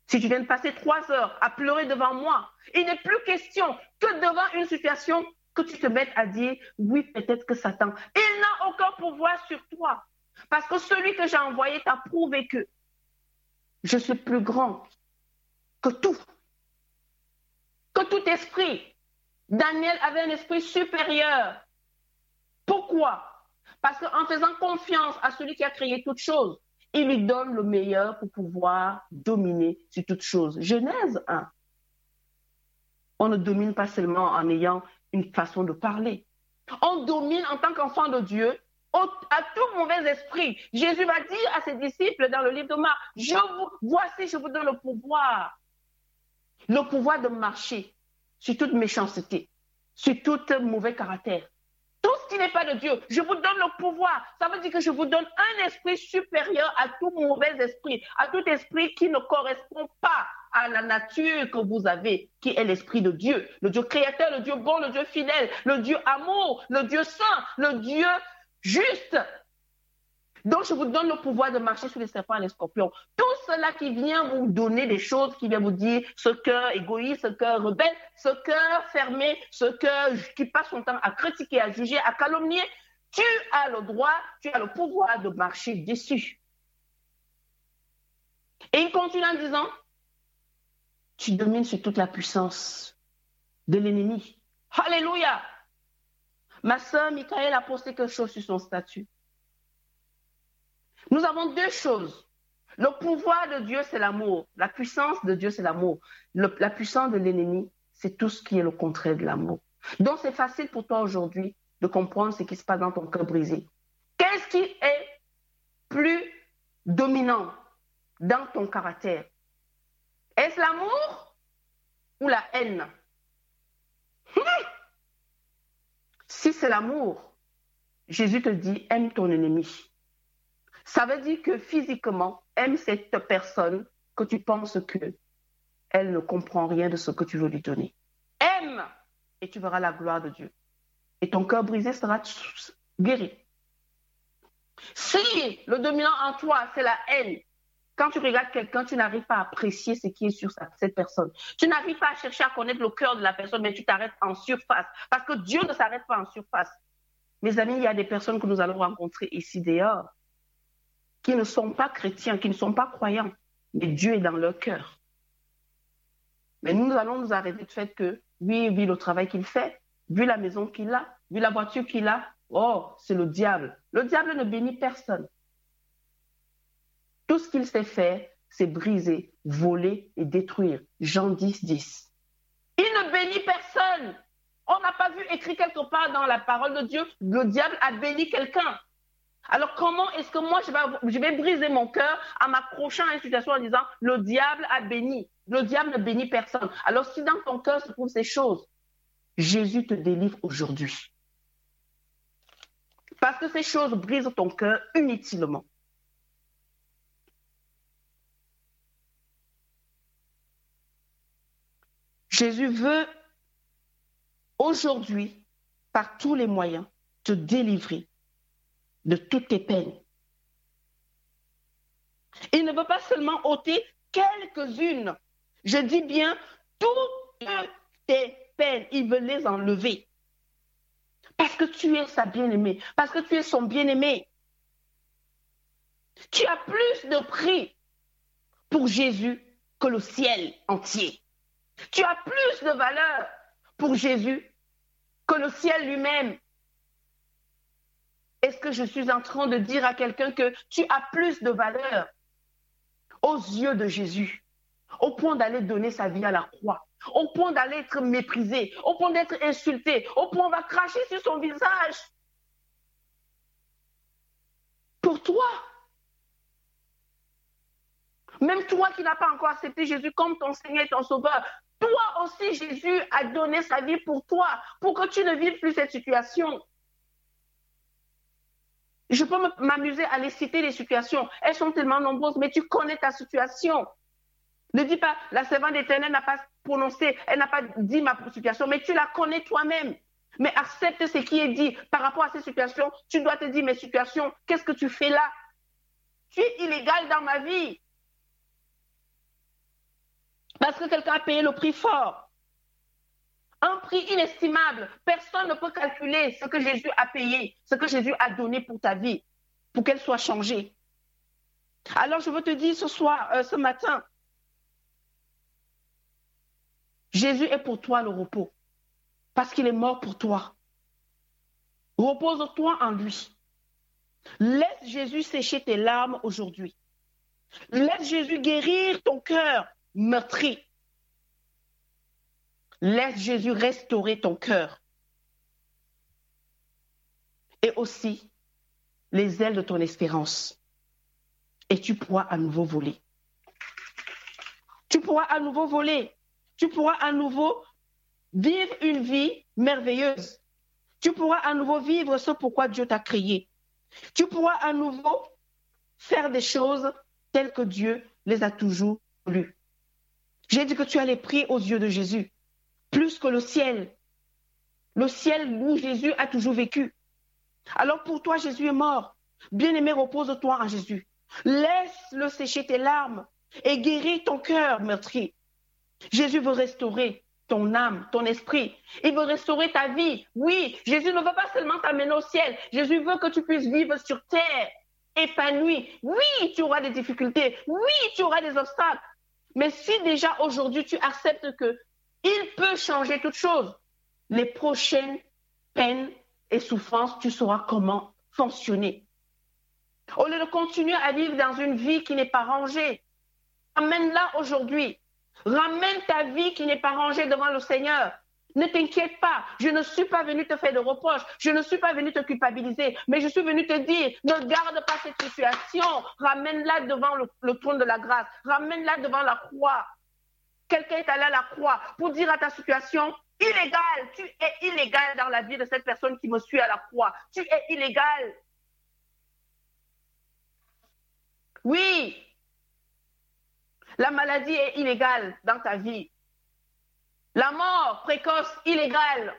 Si tu viens de passer trois heures à pleurer devant moi, il n'est plus question que devant une situation que tu te mettes à dire, oui, peut-être que Satan, il n'a aucun pouvoir sur toi. Parce que celui que j'ai envoyé t'a prouvé que je suis plus grand que tout. Que tout esprit. Daniel avait un esprit supérieur. Pourquoi? Parce qu'en faisant confiance à celui qui a créé toutes choses, il lui donne le meilleur pour pouvoir dominer sur toutes choses. Genèse 1. On ne domine pas seulement en ayant une façon de parler. On domine en tant qu'enfant de Dieu à tout mauvais esprit. Jésus va dire à ses disciples dans le livre de Marc, je vous, voici, je vous donne le pouvoir. Le pouvoir de marcher sur toute méchanceté, sur tout mauvais caractère. Tout ce qui n'est pas de Dieu, je vous donne le pouvoir. Ça veut dire que je vous donne un esprit supérieur à tout mauvais esprit, à tout esprit qui ne correspond pas à la nature que vous avez, qui est l'Esprit de Dieu, le Dieu créateur, le Dieu bon, le Dieu fidèle, le Dieu amour, le Dieu saint, le Dieu juste. Donc, je vous donne le pouvoir de marcher sur les serpents et les scorpions. Tout cela qui vient vous donner des choses, qui vient vous dire ce cœur égoïste, ce cœur rebelle, ce cœur fermé, ce cœur qui passe son temps à critiquer, à juger, à calomnier, tu as le droit, tu as le pouvoir de marcher dessus. Et il continue en disant, tu domines sur toute la puissance de l'ennemi. Alléluia. Ma sœur Michael a posté quelque chose sur son statut. Nous avons deux choses. Le pouvoir de Dieu, c'est l'amour. La puissance de Dieu, c'est l'amour. La puissance de l'ennemi, c'est tout ce qui est le contraire de l'amour. Donc, c'est facile pour toi aujourd'hui de comprendre ce qui se passe dans ton cœur brisé. Qu'est-ce qui est plus dominant dans ton caractère? Est-ce l'amour ou la haine hmm. Si c'est l'amour, Jésus te dit, aime ton ennemi. Ça veut dire que physiquement, aime cette personne que tu penses que elle ne comprend rien de ce que tu veux lui donner. Aime et tu verras la gloire de Dieu. Et ton cœur brisé sera guéri. Si le dominant en toi, c'est la haine, quand tu regardes quelqu'un, tu n'arrives pas à apprécier ce qui est sur cette personne. Tu n'arrives pas à chercher à connaître le cœur de la personne, mais tu t'arrêtes en surface. Parce que Dieu ne s'arrête pas en surface. Mes amis, il y a des personnes que nous allons rencontrer ici dehors qui ne sont pas chrétiens, qui ne sont pas croyants, mais Dieu est dans leur cœur. Mais nous allons nous arrêter du fait que, oui, vu le travail qu'il fait, vu la maison qu'il a, vu la voiture qu'il a, oh, c'est le diable. Le diable ne bénit personne. Tout ce qu'il sait faire, c'est briser, voler et détruire. Jean 10, 10. Il ne bénit personne. On n'a pas vu écrit quelque part dans la parole de Dieu, le diable a béni quelqu'un. Alors comment est-ce que moi je vais, je vais briser mon cœur en m'accrochant à une situation en disant le diable a béni. Le diable ne bénit personne. Alors si dans ton cœur se trouvent ces choses, Jésus te délivre aujourd'hui. Parce que ces choses brisent ton cœur inutilement. Jésus veut aujourd'hui, par tous les moyens, te délivrer de toutes tes peines. Il ne veut pas seulement ôter quelques-unes, je dis bien toutes tes peines, il veut les enlever. Parce que tu es sa bien-aimée, parce que tu es son bien-aimé. Tu as plus de prix pour Jésus que le ciel entier. Tu as plus de valeur pour Jésus que le ciel lui-même. Est-ce que je suis en train de dire à quelqu'un que tu as plus de valeur aux yeux de Jésus, au point d'aller donner sa vie à la croix, au point d'aller être méprisé, au point d'être insulté, au point va cracher sur son visage? Pour toi. Même toi qui n'as pas encore accepté Jésus comme ton Seigneur et ton Sauveur, toi aussi, Jésus a donné sa vie pour toi, pour que tu ne vives plus cette situation. Je peux m'amuser à les citer les situations. Elles sont tellement nombreuses, mais tu connais ta situation. Ne dis pas, la servante éternelle n'a pas prononcé, elle n'a pas dit ma situation, mais tu la connais toi-même. Mais accepte ce qui est dit par rapport à ces situations. Tu dois te dire, mes situations, qu'est-ce que tu fais là? Tu es illégal dans ma vie. Parce que quelqu'un a payé le prix fort. Un prix inestimable. Personne ne peut calculer ce que Jésus a payé, ce que Jésus a donné pour ta vie, pour qu'elle soit changée. Alors je veux te dire ce soir, euh, ce matin, Jésus est pour toi le repos, parce qu'il est mort pour toi. Repose-toi en lui. Laisse Jésus sécher tes larmes aujourd'hui. Laisse Jésus guérir ton cœur meurtri. Laisse Jésus restaurer ton cœur. Et aussi les ailes de ton espérance. Et tu pourras à nouveau voler. Tu pourras à nouveau voler. Tu pourras à nouveau vivre une vie merveilleuse. Tu pourras à nouveau vivre ce pourquoi Dieu t'a créé. Tu pourras à nouveau faire des choses telles que Dieu les a toujours voulues. J'ai dit que tu as les prix aux yeux de Jésus, plus que le ciel. Le ciel où Jésus a toujours vécu. Alors pour toi, Jésus est mort. Bien-aimé, repose-toi en Jésus. Laisse-le sécher tes larmes et guérir ton cœur meurtri. Jésus veut restaurer ton âme, ton esprit. Il veut restaurer ta vie. Oui, Jésus ne veut pas seulement t'amener au ciel. Jésus veut que tu puisses vivre sur terre, épanoui. Oui, tu auras des difficultés. Oui, tu auras des obstacles. Mais si déjà aujourd'hui tu acceptes que il peut changer toute chose, les prochaines peines et souffrances, tu sauras comment fonctionner. Au lieu de continuer à vivre dans une vie qui n'est pas rangée, ramène-la aujourd'hui. Ramène ta vie qui n'est pas rangée devant le Seigneur. Ne t'inquiète pas, je ne suis pas venu te faire de reproches, je ne suis pas venu te culpabiliser, mais je suis venu te dire, ne garde pas cette situation, ramène-la devant le, trône de la grâce, ramène-la devant la croix. Quelqu'un est allé à la croix pour dire à ta situation, illégal, tu es illégal dans la vie de cette personne qui me suit à la croix, tu es illégal. Oui, la maladie est illégale dans ta vie. La mort précoce, illégale.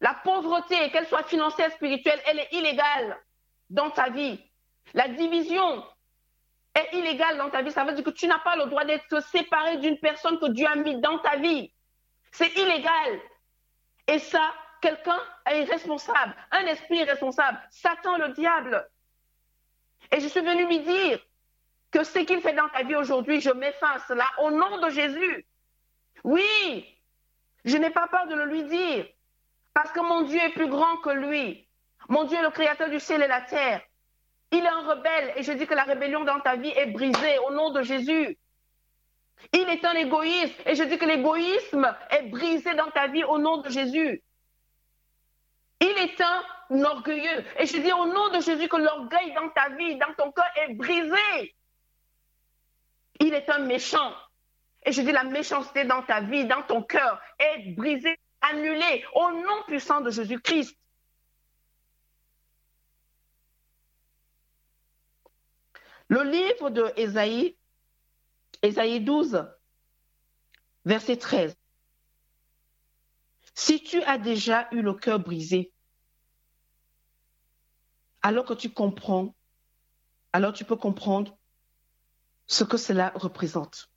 La pauvreté, qu'elle soit financière, spirituelle, elle est illégale. dans ta vie. La division est illégale dans ta vie. Ça veut dire que tu n'as pas le droit d'être séparé d'une personne que Dieu a mis dans ta vie. C'est illégal. Et ça, quelqu'un est responsable, un esprit est responsable, Satan le diable. Et je suis venue lui dire que ce qu'il fait dans ta vie aujourd'hui, je mets fin à cela au nom de Jésus. Oui, je n'ai pas peur de le lui dire, parce que mon Dieu est plus grand que lui. Mon Dieu est le créateur du ciel et la terre. Il est un rebelle et je dis que la rébellion dans ta vie est brisée au nom de Jésus. Il est un égoïste et je dis que l'égoïsme est brisé dans ta vie au nom de Jésus. Il est un orgueilleux et je dis au nom de Jésus que l'orgueil dans ta vie, dans ton cœur est brisé. Il est un méchant et je dis la méchanceté dans ta vie, dans ton cœur est brisée, annulée au nom puissant de Jésus-Christ. Le livre de Ésaïe, Ésaïe 12, verset 13. Si tu as déjà eu le cœur brisé, alors que tu comprends, alors tu peux comprendre ce que cela représente.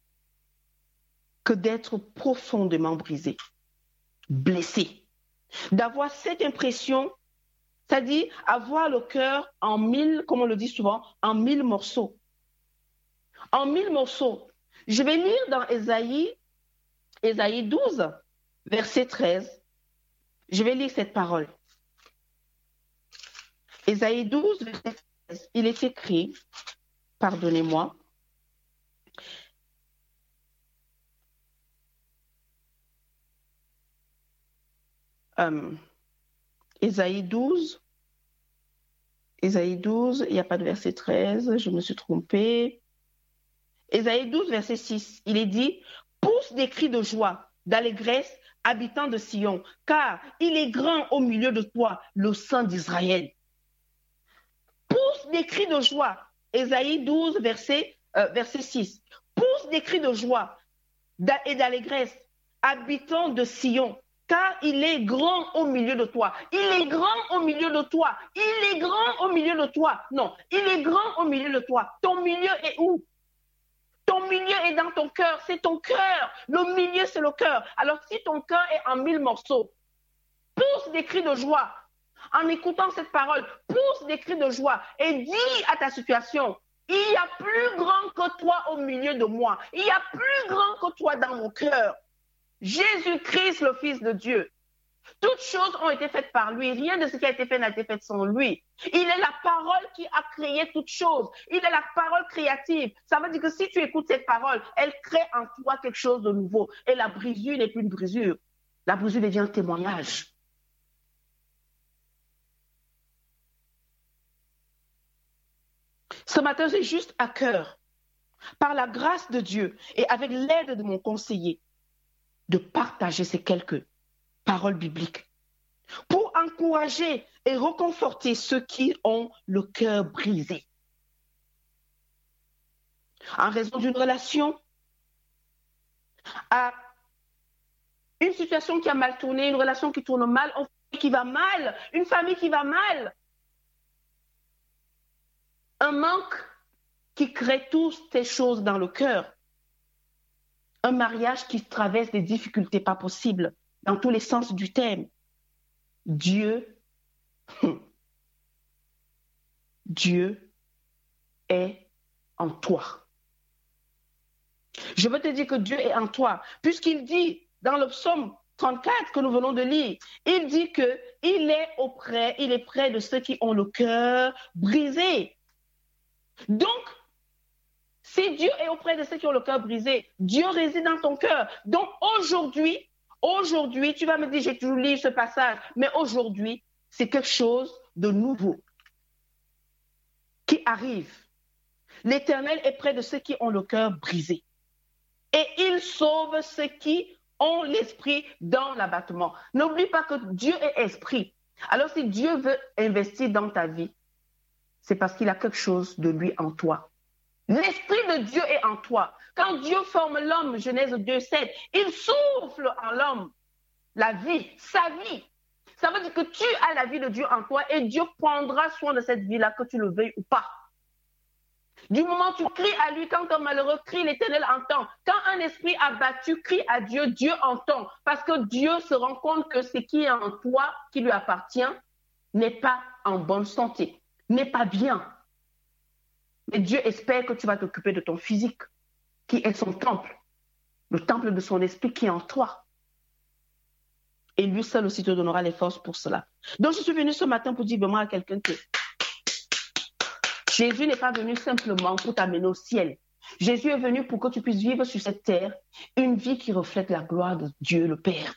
Que d'être profondément brisé, blessé, d'avoir cette impression c'est-à-dire avoir le cœur en mille, comme on le dit souvent, en mille morceaux. En mille morceaux. Je vais lire dans Ésaïe, Ésaïe 12, verset 13. Je vais lire cette parole. Ésaïe 12, verset 13. Il est écrit, pardonnez-moi, Ésaïe 12. Ésaïe 12, il n'y a pas de verset 13, je me suis trompée. Ésaïe 12, verset 6, il est dit Pousse des cris de joie, d'allégresse, habitants de Sion, car il est grand au milieu de toi, le Saint d'Israël. Pousse des cris de joie. Ésaïe 12, verset, euh, verset 6. Pousse des cris de joie et d'allégresse, habitants de Sion, car il est grand au milieu de toi. Il est grand au milieu de toi. Il est grand au milieu de toi. Non, il est grand au milieu de toi. Ton milieu est où? Ton milieu est dans ton cœur. C'est ton cœur. Le milieu, c'est le cœur. Alors si ton cœur est en mille morceaux, pousse des cris de joie. En écoutant cette parole, pousse des cris de joie et dis à ta situation, il y a plus grand que toi au milieu de moi. Il y a plus grand que toi dans mon cœur. Jésus-Christ, le Fils de Dieu. Toutes choses ont été faites par lui. Rien de ce qui a été fait n'a été fait sans lui. Il est la parole qui a créé toutes choses. Il est la parole créative. Ça veut dire que si tu écoutes cette parole, elle crée en toi quelque chose de nouveau. Et la brisure n'est plus une brisure. La brisure devient un témoignage. Ce matin, j'ai juste à cœur, par la grâce de Dieu et avec l'aide de mon conseiller, de partager ces quelques paroles bibliques pour encourager et reconforter ceux qui ont le cœur brisé. En raison d'une relation, à une situation qui a mal tourné, une relation qui tourne mal, qui va mal, une famille qui va mal, un manque qui crée toutes ces choses dans le cœur un mariage qui traverse des difficultés pas possibles dans tous les sens du thème. Dieu, Dieu est en toi. Je veux te dire que Dieu est en toi, puisqu'il dit dans le psaume 34 que nous venons de lire, il dit que il est auprès, il est près de ceux qui ont le cœur brisé. Donc, si Dieu est auprès de ceux qui ont le cœur brisé, Dieu réside dans ton cœur. Donc aujourd'hui, aujourd'hui, tu vas me dire, j'ai toujours lu ce passage, mais aujourd'hui, c'est quelque chose de nouveau qui arrive. L'Éternel est près de ceux qui ont le cœur brisé. Et il sauve ceux qui ont l'esprit dans l'abattement. N'oublie pas que Dieu est esprit. Alors si Dieu veut investir dans ta vie, c'est parce qu'il a quelque chose de lui en toi. L'Esprit de Dieu est en toi. Quand Dieu forme l'homme, Genèse 2, 7, il souffle en l'homme la vie, sa vie. Ça veut dire que tu as la vie de Dieu en toi et Dieu prendra soin de cette vie-là, que tu le veuilles ou pas. Du moment où tu cries à lui, quand un malheureux crie, l'Éternel entend. Quand un esprit abattu crie à Dieu, Dieu entend. Parce que Dieu se rend compte que ce qui est en toi, qui lui appartient, n'est pas en bonne santé, n'est pas bien. Mais Dieu espère que tu vas t'occuper de ton physique, qui est son temple, le temple de son esprit qui est en toi. Et lui seul aussi te donnera les forces pour cela. Donc je suis venue ce matin pour dire vraiment à quelqu'un que Jésus n'est pas venu simplement pour t'amener au ciel. Jésus est venu pour que tu puisses vivre sur cette terre une vie qui reflète la gloire de Dieu le Père.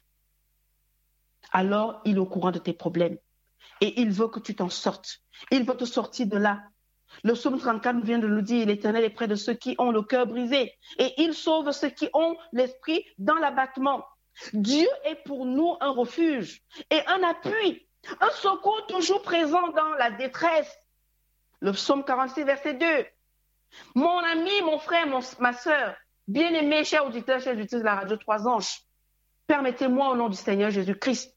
Alors, il est au courant de tes problèmes et il veut que tu t'en sortes. Il veut te sortir de là. Le psaume 34 vient de nous dire, l'Éternel est près de ceux qui ont le cœur brisé et il sauve ceux qui ont l'esprit dans l'abattement. Dieu est pour nous un refuge et un appui, un secours toujours présent dans la détresse. Le psaume 46, verset 2. Mon ami, mon frère, ma soeur, bien-aimé, cher auditeur, cher auditeur de la radio Trois Anges, permettez-moi au nom du Seigneur Jésus-Christ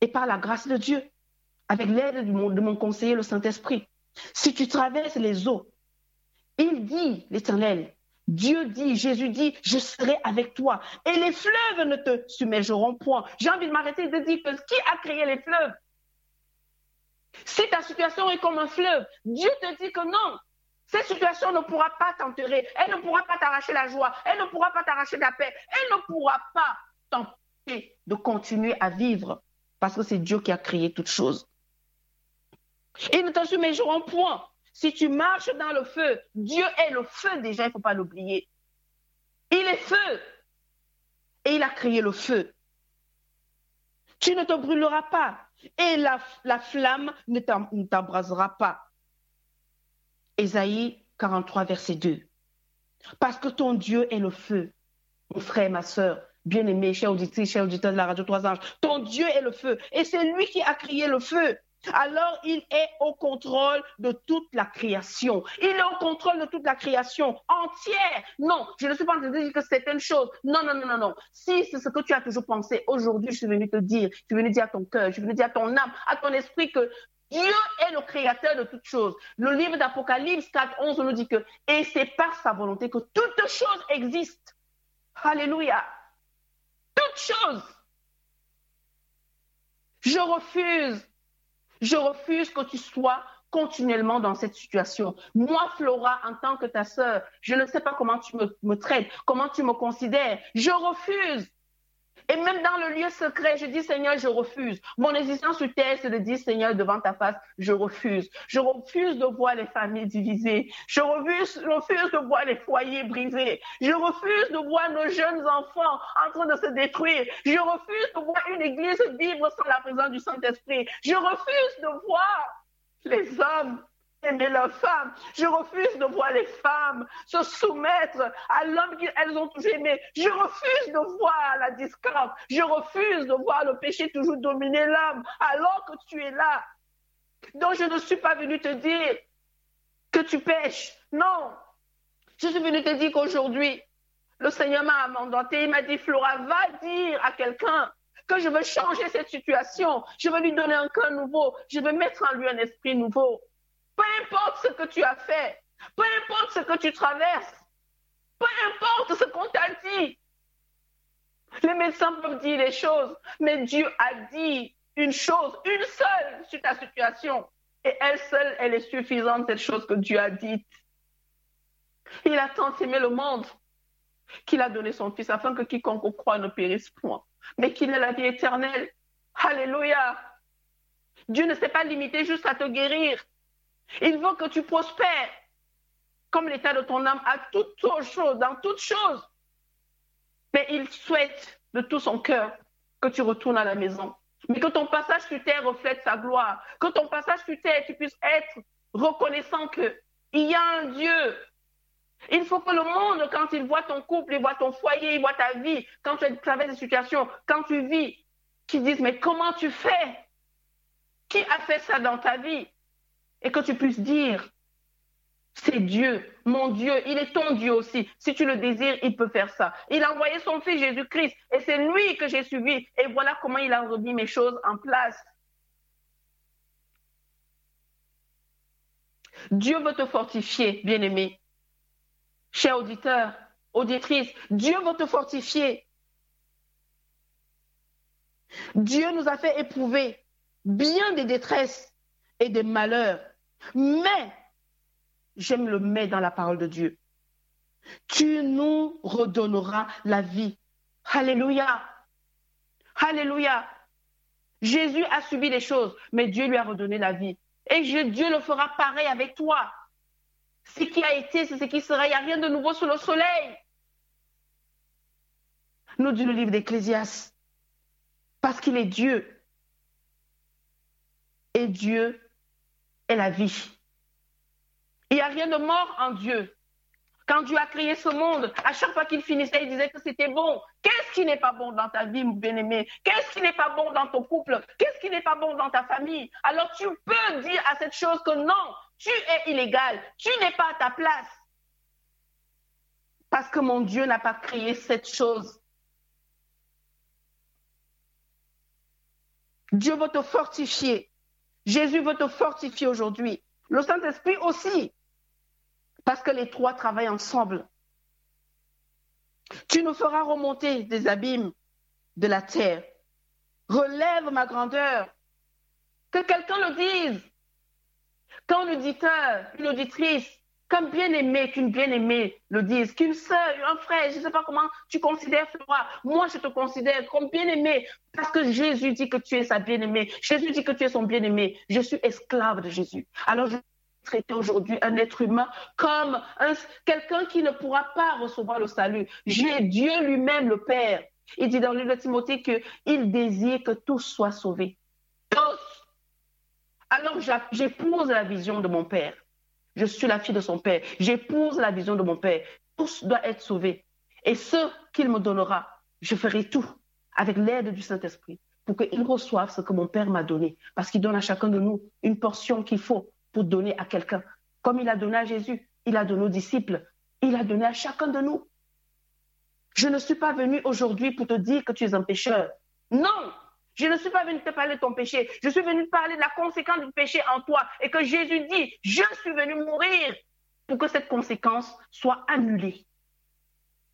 et par la grâce de Dieu, avec l'aide de mon conseiller, le Saint-Esprit, si tu traverses les eaux, il dit, l'Éternel, Dieu dit, Jésus dit, je serai avec toi. Et les fleuves ne te submergeront point. J'ai envie de m'arrêter de dire que qui a créé les fleuves? Si ta situation est comme un fleuve, Dieu te dit que non. Cette situation ne pourra pas t'enterrer. Elle ne pourra pas t'arracher la joie. Elle ne pourra pas t'arracher la paix. Elle ne pourra pas t'empêcher de continuer à vivre. Parce que c'est Dieu qui a créé toutes choses. Ils ne te submergeront point. Si tu marches dans le feu, Dieu est le feu déjà, il ne faut pas l'oublier. Il est feu. Et il a créé le feu. Tu ne te brûleras pas. Et la, la flamme ne t'embrasera pas. Ésaïe 43, verset 2. Parce que ton Dieu est le feu. Mon frère, ma soeur, bien-aimé, cher auditeur, cher auditeur de la radio Trois Anges, ton Dieu est le feu. Et c'est lui qui a créé le feu alors il est au contrôle de toute la création. Il est au contrôle de toute la création entière. Non, je ne suis pas en train de dire que c'est une chose. Non, non, non, non, non. Si c'est ce que tu as toujours pensé, aujourd'hui, je suis venu te dire, je suis venu dire à ton cœur, je suis venu dire à ton âme, à ton esprit que Dieu est le créateur de toutes choses. Le livre d'Apocalypse 4, 11 nous dit que, et c'est par sa volonté que toutes choses existent. Alléluia. Toutes choses. Je refuse je refuse que tu sois continuellement dans cette situation. Moi, Flora, en tant que ta sœur, je ne sais pas comment tu me, traites, comment tu me considères. Je refuse. Et même dans le lieu secret, je dis, Seigneur, je refuse. Mon existence sur terre, c'est de dire, Seigneur, devant ta face, je refuse. Je refuse de voir les familles divisées. Je refuse, refuse de voir les foyers brisés. Je refuse de voir nos jeunes enfants en train de se détruire. Je refuse de voir une église vivre sans la présence du Saint-Esprit. Je refuse de voir les hommes aimer leurs femmes. Je refuse de voir les femmes se soumettre à l'homme qu'elles ont toujours aimé. Je refuse de voir la discorde. Je refuse de voir le péché toujours dominer l'âme alors que tu es là. Donc je ne suis pas venu te dire que tu pêches. Non. Je suis venu te dire qu'aujourd'hui, le Seigneur m'a mandaté. Il m'a dit, Flora, va dire à quelqu'un que je veux changer cette situation. Je veux lui donner un cœur nouveau. Je veux mettre en lui un esprit nouveau. Peu importe ce que tu as fait, peu importe ce que tu traverses, peu importe ce qu'on t'a dit. Les médecins peuvent dire les choses, mais Dieu a dit une chose, une seule sur ta situation. Et elle seule, elle est suffisante, cette chose que Dieu a dite. Il a tant aimé le monde qu'il a donné son Fils afin que quiconque croit ne périsse point, mais qu'il ait la vie éternelle. Alléluia. Dieu ne s'est pas limité juste à te guérir. Il veut que tu prospères comme l'état de ton âme à toutes choses, dans toutes choses. Mais il souhaite de tout son cœur que tu retournes à la maison. Mais que ton passage sur terre reflète sa gloire. Que ton passage sur terre, tu puisses être reconnaissant qu'il y a un Dieu. Il faut que le monde, quand il voit ton couple, il voit ton foyer, il voit ta vie, quand tu traverses des situations, quand tu vis, qu'ils disent, mais comment tu fais? Qui a fait ça dans ta vie? Et que tu puisses dire C'est Dieu, mon Dieu, il est ton Dieu aussi. Si tu le désires, il peut faire ça. Il a envoyé son fils Jésus-Christ et c'est lui que j'ai suivi. Et voilà comment il a remis mes choses en place. Dieu veut te fortifier, bien-aimé. Cher auditeur, auditrice, Dieu veut te fortifier. Dieu nous a fait éprouver bien des détresses et des malheurs. Mais, j'aime le mais dans la parole de Dieu, tu nous redonneras la vie. Alléluia. Alléluia. Jésus a subi les choses, mais Dieu lui a redonné la vie. Et Dieu le fera pareil avec toi. Ce qui a été, c'est ce qui sera. Il n'y a rien de nouveau sous le soleil. Nous dit le livre d'Ecclésias. Parce qu'il est Dieu. Et Dieu est la vie. Il n'y a rien de mort en Dieu. Quand Dieu a créé ce monde, à chaque fois qu'il finissait, il disait que c'était bon. Qu'est-ce qui n'est pas bon dans ta vie, mon bien-aimé? Qu'est-ce qui n'est pas bon dans ton couple? Qu'est-ce qui n'est pas bon dans ta famille? Alors tu peux dire à cette chose que non, tu es illégal, tu n'es pas à ta place. Parce que mon Dieu n'a pas créé cette chose. Dieu veut te fortifier. Jésus veut te fortifier aujourd'hui. Le Saint-Esprit aussi. Parce que les trois travaillent ensemble. Tu nous feras remonter des abîmes de la terre. Relève ma grandeur. Que quelqu'un le dise. Qu'un auditeur, une bien-aimé, qu'une bien-aimée le dise, qu'une sœur, un frère, je ne sais pas comment tu considères Flora. Moi, je te considère comme bien-aimé parce que Jésus dit que tu es sa bien-aimée. Jésus dit que tu es son bien-aimé. Je suis esclave de Jésus. Alors, je traiter aujourd'hui un être humain comme quelqu'un qui ne pourra pas recevoir le salut. J'ai Dieu lui-même, le Père. Il dit dans le livre de Timothée qu'il désire que tous soient sauvés. Tous. Alors j'épouse la vision de mon Père. Je suis la fille de son Père. J'épouse la vision de mon Père. Tous doivent être sauvés. Et ce qu'il me donnera, je ferai tout avec l'aide du Saint-Esprit pour qu'ils reçoivent ce que mon Père m'a donné. Parce qu'il donne à chacun de nous une portion qu'il faut pour donner à quelqu'un. Comme il a donné à Jésus, il a donné aux disciples, il a donné à chacun de nous. Je ne suis pas venu aujourd'hui pour te dire que tu es un pécheur. Non, je ne suis pas venu te parler de ton péché. Je suis venu te parler de la conséquence du péché en toi et que Jésus dit, je suis venu mourir pour que cette conséquence soit annulée.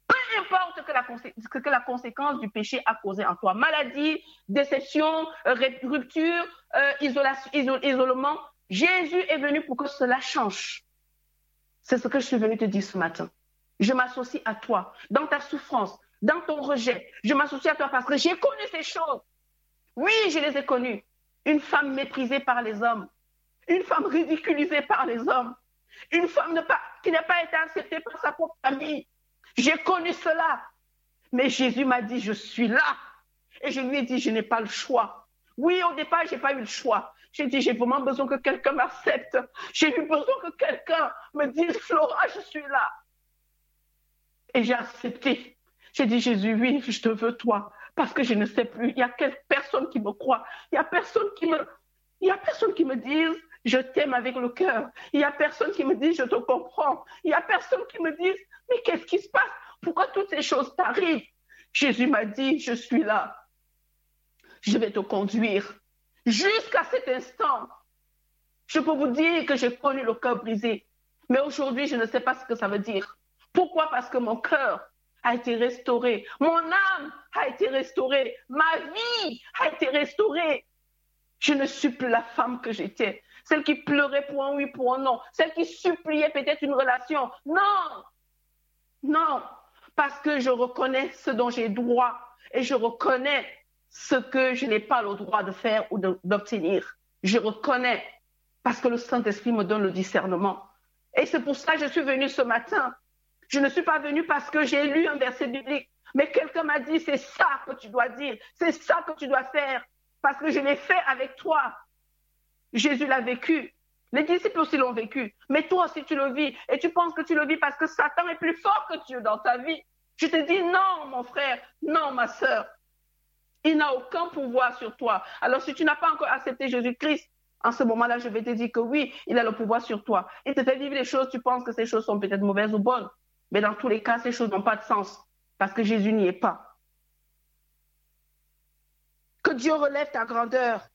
Peu importe que la, que la conséquence du péché a causé en toi, maladie, déception, rupture, euh, isolement, Jésus est venu pour que cela change. C'est ce que je suis venu te dire ce matin. Je m'associe à toi dans ta souffrance, dans ton rejet. Je m'associe à toi parce que j'ai connu ces choses. Oui, je les ai connues. Une femme méprisée par les hommes, une femme ridiculisée par les hommes, une femme qui n'a pas été acceptée par sa propre famille. J'ai connu cela. Mais Jésus m'a dit, je suis là. Et je lui ai dit, je n'ai pas le choix. Oui, au départ, je n'ai pas eu le choix. J'ai dit, j'ai vraiment besoin que quelqu'un m'accepte. J'ai eu besoin que quelqu'un me dise, Flora, je suis là. Et j'ai accepté. J'ai dit, Jésus, oui, je te veux toi. Parce que je ne sais plus. Il y a personne qui me croit. Il y a personne qui me, il y a personne qui me dise, je t'aime avec le cœur. Il y a personne qui me dise, je te comprends. Il y a personne qui me dise, mais qu'est-ce qui se passe? Pourquoi toutes ces choses t'arrivent? Jésus m'a dit, je suis là. Je vais te conduire. Jusqu'à cet instant, je peux vous dire que j'ai connu le cœur brisé. Mais aujourd'hui, je ne sais pas ce que ça veut dire. Pourquoi? Parce que mon cœur a été restauré. Mon âme a été restaurée. Ma vie a été restaurée. Je ne suis plus la femme que j'étais. Celle qui pleurait pour un oui, pour un non. Celle qui suppliait peut-être une relation. Non. Non. Parce que je reconnais ce dont j'ai droit. Et je reconnais ce que je n'ai pas le droit de faire ou d'obtenir. Je reconnais parce que le Saint-Esprit me donne le discernement. Et c'est pour ça que je suis venue ce matin. Je ne suis pas venue parce que j'ai lu un verset biblique, mais quelqu'un m'a dit, c'est ça que tu dois dire, c'est ça que tu dois faire, parce que je l'ai fait avec toi. Jésus l'a vécu. Les disciples aussi l'ont vécu. Mais toi aussi, tu le vis. Et tu penses que tu le vis parce que Satan est plus fort que Dieu dans ta vie. Je te dis non, mon frère, non, ma sœur. Il n'a aucun pouvoir sur toi. Alors si tu n'as pas encore accepté Jésus-Christ, En ce moment-là, je vais te dire que oui, il a le pouvoir sur toi. Il te fait vivre les choses, tu penses que ces choses sont peut-être mauvaises ou bonnes. Mais dans tous les cas, ces choses n'ont pas de sens parce que Jésus n'y est pas. Que Dieu relève ta grandeur.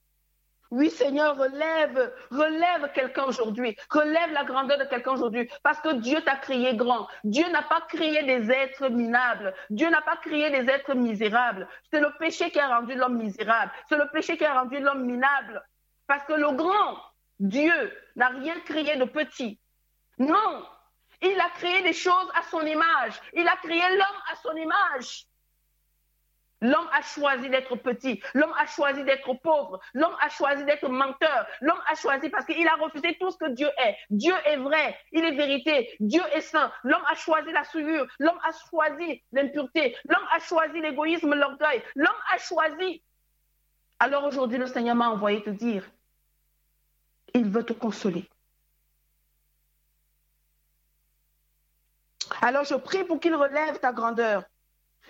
Oui, Seigneur, relève, relève quelqu'un aujourd'hui. Relève la grandeur de quelqu'un aujourd'hui. Parce que Dieu t'a créé grand. Dieu n'a pas créé des êtres minables. Dieu n'a pas créé des êtres misérables. C'est le péché qui a rendu l'homme misérable. C'est le péché qui a rendu l'homme minable. Parce que le grand Dieu n'a rien créé de petit. Non, il a créé des choses à son image. Il a créé l'homme à son image. L'homme a choisi d'être petit. L'homme a choisi d'être pauvre. L'homme a choisi d'être menteur. L'homme a choisi parce qu'il a refusé tout ce que Dieu est. Dieu est vrai. Il est vérité. Dieu est saint. L'homme a choisi la souillure. L'homme a choisi l'impureté. L'homme a choisi l'égoïsme, l'orgueil. L'homme a choisi. Alors aujourd'hui, le Seigneur m'a envoyé te dire, il veut te consoler. Alors je prie pour qu'il relève ta grandeur.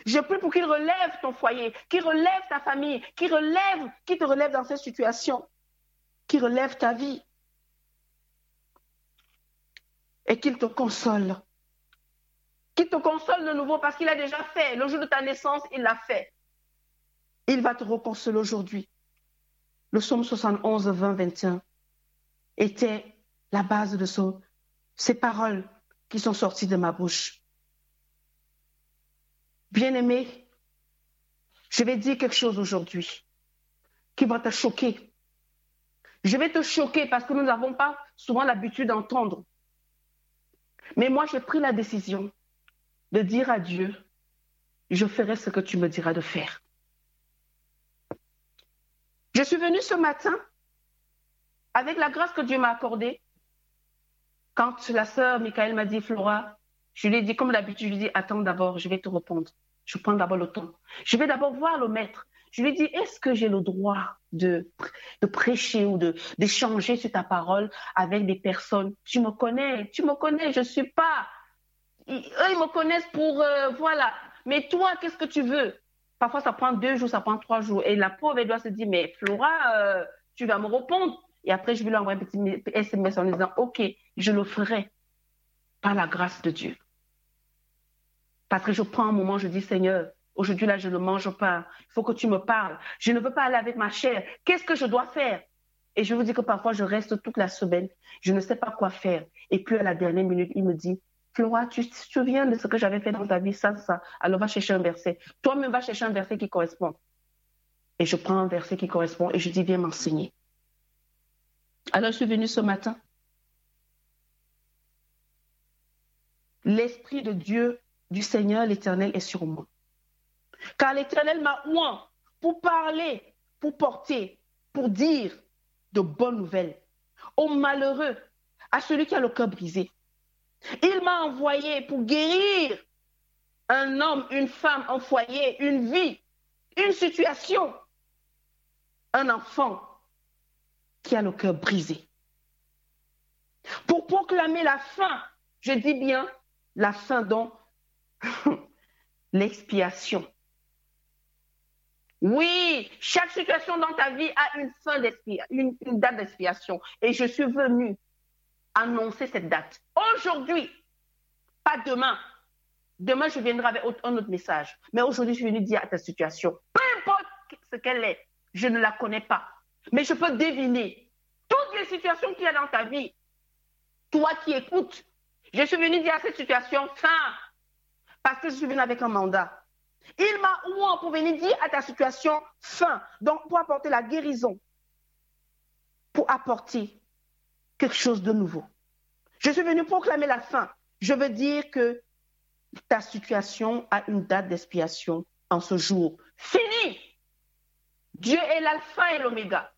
Je prie pour qu'il relève ton foyer, qu'il relève ta famille, qu'il relève, qu'il te relève dans cette situation, qu'il relève ta vie et qu'il te console. Qu'il te console de nouveau parce qu'il a déjà fait. Le jour de ta naissance, il l'a fait. Il va te reconsoler aujourd'hui. Le psaume 71, 20, 21 était la base de ces paroles qui sont sorties de ma bouche. Bien-aimé, je vais dire quelque chose aujourd'hui qui va te choquer. Je vais te choquer parce que nous n'avons pas souvent l'habitude d'entendre. Mais moi, j'ai pris la décision de dire à Dieu, je ferai ce que tu me diras de faire. Je suis venue ce matin avec la grâce que Dieu m'a accordée. Quand la sœur Michael m'a dit, Flora, je lui ai dit, comme d'habitude, je lui ai dit, attends d'abord, je vais te répondre. Je prends d'abord le temps. Je vais d'abord voir le maître. Je lui ai dit, est-ce que j'ai le droit de, prêcher ou d'échanger sur ta parole avec des personnes? Tu me connais, tu me connais, je ne suis pas. eux, ils me connaissent pour. Euh, voilà. Mais toi, qu'est-ce que tu veux? Parfois, ça prend deux jours, ça prend trois jours. Et la pauvre, elle doit se dire, mais Flora, euh, tu vas me répondre. Et après, je vais lui envoyer un petit SMS en disant, OK, je le ferai par la grâce de Dieu. Parce que je prends un moment, je dis, Seigneur, aujourd'hui là, je ne mange pas. Il faut que tu me parles. Je ne veux pas aller avec ma chair. Qu'est-ce que je dois faire? Et je vous dis que parfois, je reste toute la semaine. Je ne sais pas quoi faire. Et puis à la dernière minute, il me dit, Flora, tu te souviens de ce que j'avais fait dans ta vie, ça, ça. Alors va chercher un verset. Toi-même, va chercher un verset qui correspond. Et je prends un verset qui correspond et je dis, viens m'enseigner. Alors je suis venue ce matin. L'Esprit de Dieu, du Seigneur, l'Éternel est sur moi. Car l'Éternel m'a oint pour parler, pour porter, pour dire de bonnes nouvelles aux malheureux, à celui qui a le cœur brisé. Il m'a envoyé pour guérir un homme, une femme, un foyer, une vie, une situation, un enfant qui a le cœur brisé. Pour proclamer la fin, je dis bien la fin dont l'expiation. Oui, chaque situation dans ta vie a une fin une, date d'expiation. Et je suis venue annoncer cette date. Aujourd'hui, pas demain. Demain, je viendrai avec un autre message. Mais aujourd'hui, je suis venue dire à ta situation, peu importe ce qu'elle est, je ne la connais pas. Mais je peux deviner toutes les situations qu'il y a dans ta vie. Toi qui écoutes, je suis venue dire à cette situation fin parce que je suis venue avec un mandat. Il m'a oué pour venir dire à ta situation fin, donc pour apporter la guérison, pour apporter quelque chose de nouveau. Je suis venue proclamer la fin. Je veux dire que ta situation a une date d'expiation en ce jour. Fini. Dieu est l'alpha et l'oméga.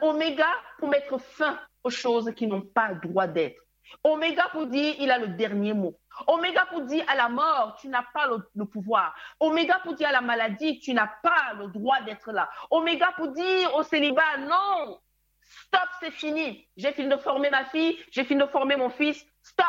Oméga pour mettre fin aux choses qui n'ont pas le droit d'être. Oméga pour dire il a le dernier mot. Oméga pour dire à la mort, tu n'as pas le, pouvoir. Oméga pour dire à la maladie, tu n'as pas le droit d'être là. Oméga pour dire au célibat, non, stop, c'est fini. J'ai fini de former ma fille, j'ai fini de former mon fils. Stop.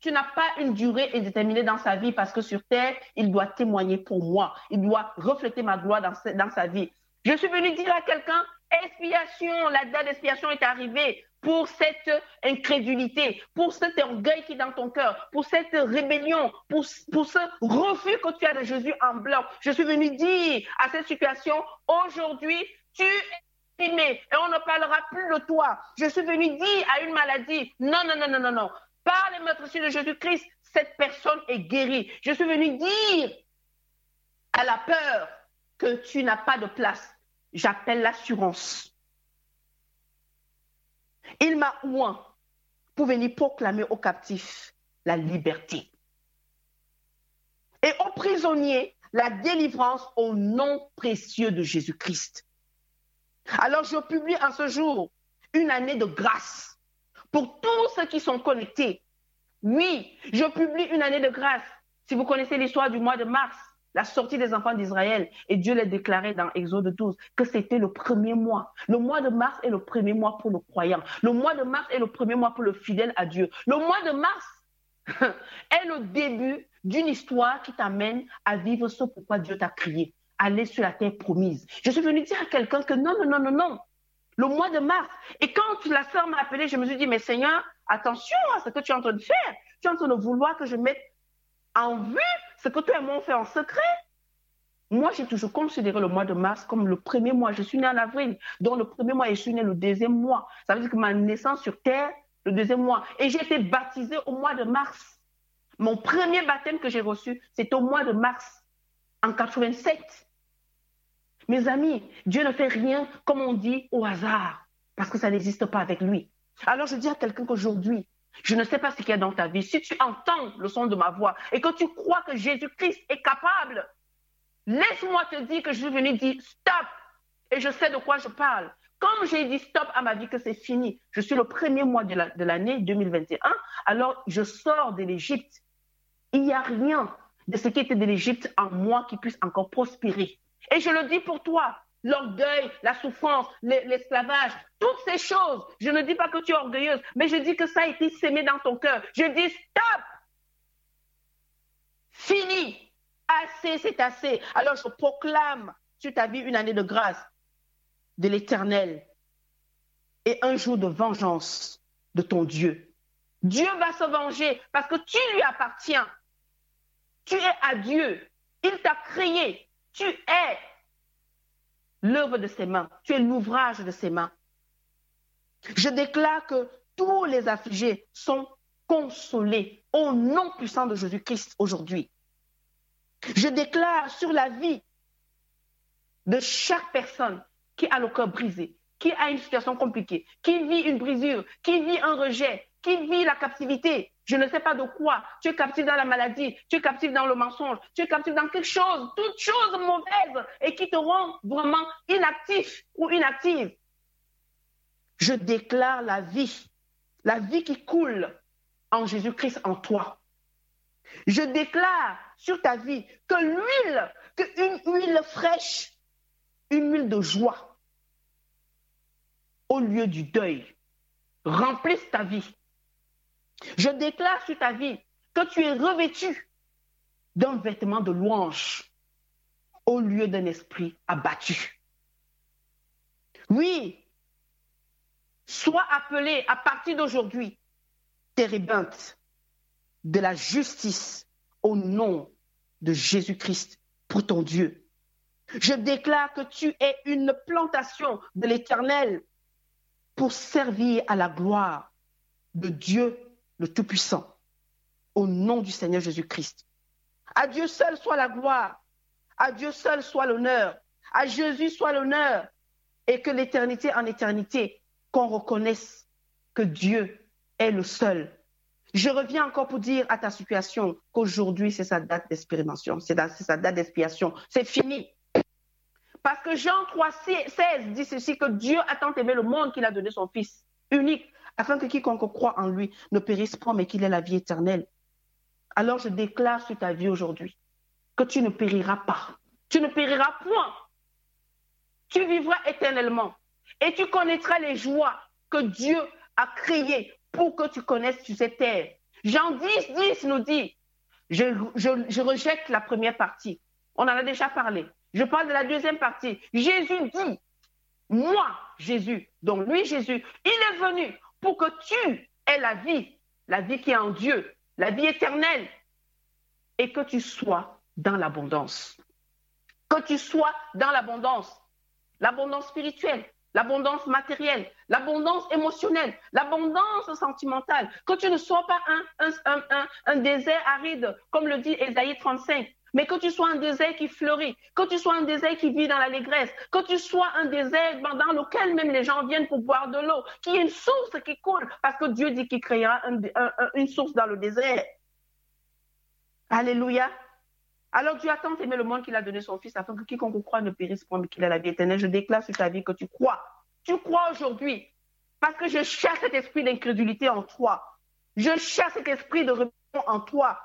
Tu n'as pas une durée indéterminée dans sa vie parce que sur terre, il doit témoigner pour moi. Il doit refléter ma gloire dans, sa vie. Je suis venue dire à quelqu'un, Expiation, la date d'expiation est arrivée pour cette incrédulité, pour cet orgueil qui est dans ton cœur, pour cette rébellion, pour, pour ce refus que tu as de Jésus en blanc. Je suis venu dire à cette situation, aujourd'hui, tu es aimé et on ne parlera plus de toi. Je suis venu dire à une maladie, non, non, non, non, non, non. Par les meurtrissures de Jésus-Christ, cette personne est guérie. Je suis venu dire à la peur que tu n'as pas de place. J'appelle l'assurance. Il m'a oint pour venir proclamer aux captifs la liberté. Et aux prisonniers, la délivrance au nom précieux de Jésus-Christ. Alors je publie en ce jour une année de grâce pour tous ceux qui sont connectés. Oui, je publie une année de grâce. Si vous connaissez l'histoire du mois de mars, la sortie des enfants d'Israël. Et Dieu l'a déclaré dans Exode 12 que c'était le premier mois. Le mois de mars est le premier mois pour le croyant. Le mois de mars est le premier mois pour le fidèle à Dieu. Le mois de mars est le début d'une histoire qui t'amène à vivre ce pourquoi Dieu t'a crié. Aller sur la terre promise. Je suis venue dire à quelqu'un que non, non, non, non, non. Le mois de mars. Et quand la sœur m'a appelé, je me suis dit, mais Seigneur, attention à ce que tu es en train de faire. Tu es en train de vouloir que je mette en vue ce que toi et moi on fait en secret. Moi, j'ai toujours considéré le mois de mars comme le premier mois. Je suis née en avril, donc le premier mois, et je suis née le deuxième mois. Ça veut dire que ma naissance sur Terre, le deuxième mois. Et j'ai été baptisée au mois de mars. Mon premier baptême que j'ai reçu, c'est au mois de mars, en 87. Mes amis, Dieu ne fait rien, comme on dit, au hasard, parce que ça n'existe pas avec lui. Alors je dis à quelqu'un qu'aujourd'hui, je ne sais pas ce qu'il y a dans ta vie. Si tu entends le son de ma voix et que tu crois que Jésus-Christ est capable, laisse-moi te dire que je suis venu dire stop. Et je sais de quoi je parle. Comme j'ai dit stop à ma vie, que c'est fini, je suis le premier mois de l'année 2021, alors je sors de l'Égypte. Il n'y a rien de ce qui était de l'Égypte en moi qui puisse encore prospérer. Et je le dis pour toi, l'orgueil, la souffrance, l'esclavage, toutes ces choses. Je ne dis pas que tu es orgueilleuse, mais je dis que ça a été sémé dans ton cœur. Je dis stop. Fini. Assez, c'est assez. Alors je proclame sur ta vie une année de grâce de l'éternel et un jour de vengeance de ton Dieu. Dieu va se venger parce que tu lui appartiens. Tu es à Dieu. Il t'a créé. Tu es l'œuvre de ses mains. Tu es l'ouvrage de ses mains. Je déclare que tous les affligés sont consolés au nom puissant de Jésus-Christ aujourd'hui. Je déclare sur la vie de chaque personne qui a le cœur brisé, qui a une situation compliquée, qui vit une brisure, qui vit un rejet, qui vit la captivité, je ne sais pas de quoi. Tu es captif dans la maladie, tu es captif dans le mensonge, tu es captif dans quelque chose, toute chose mauvaise et qui te rend vraiment inactif ou inactive. Je déclare la vie, la vie qui coule en Jésus-Christ en toi. Je déclare sur ta vie que l'huile, qu'une huile fraîche, une huile de joie, au lieu du deuil, remplisse ta vie je déclare sur ta vie que tu es revêtu d'un vêtement de louange au lieu d'un esprit abattu. Oui, sois appelé à partir d'aujourd'hui térébinte de la justice au nom de Jésus-Christ pour ton Dieu. Je déclare que tu es une plantation de l'Éternel pour servir à la gloire de Dieu le Tout-Puissant, au nom du Seigneur Jésus-Christ. À Dieu seul soit la gloire, à Dieu seul soit l'honneur, à Jésus soit l'honneur, et que l'éternité en éternité, qu'on reconnaisse que Dieu est le seul. Je reviens encore pour dire à ta situation qu'aujourd'hui, c'est sa date d'expérimentation, c'est sa date d'expiation. C'est fini. Parce que Jean 3, 16 dit ceci, que Dieu a tant aimé le monde qu'il a donné son Fils unique, afin que quiconque croit en lui ne périsse pas, mais qu'il ait la vie éternelle. Alors je déclare sur ta vie aujourd'hui que tu ne périras pas. Tu ne périras point. Tu vivras éternellement. Et tu connaîtras les joies que Dieu a créées pour que tu connaisses sur cette terre. Jean 10, 10 nous dit, je, je rejette la première partie. On en a déjà parlé. Je parle de la deuxième partie. Jésus dit, Moi, Jésus, donc lui, Jésus, il est venu pour que tu aies la vie, la vie qui est en Dieu, la vie éternelle, et que tu sois dans l'abondance. Que tu sois dans l'abondance, l'abondance spirituelle, l'abondance matérielle, l'abondance émotionnelle, l'abondance sentimentale, que tu ne sois pas un, désert aride, comme le dit Ésaïe 35, mais que tu sois un désert qui fleurit, que tu sois un désert qui vit dans l'allégresse, que tu sois un désert dans lequel même les gens viennent pour boire de l'eau, qui est une source qui coule, parce que Dieu dit qu'il créera une source dans le désert. Alléluia. Alors Dieu a tant aimé le monde qu'il a donné son Fils afin que quiconque croit ne périsse point, mais qu'il ait la vie éternelle. Je déclare sur ta vie que tu crois. Tu crois aujourd'hui. Parce que je chasse cet esprit d'incrédulité en toi. Je chasse cet esprit de rebellion en toi.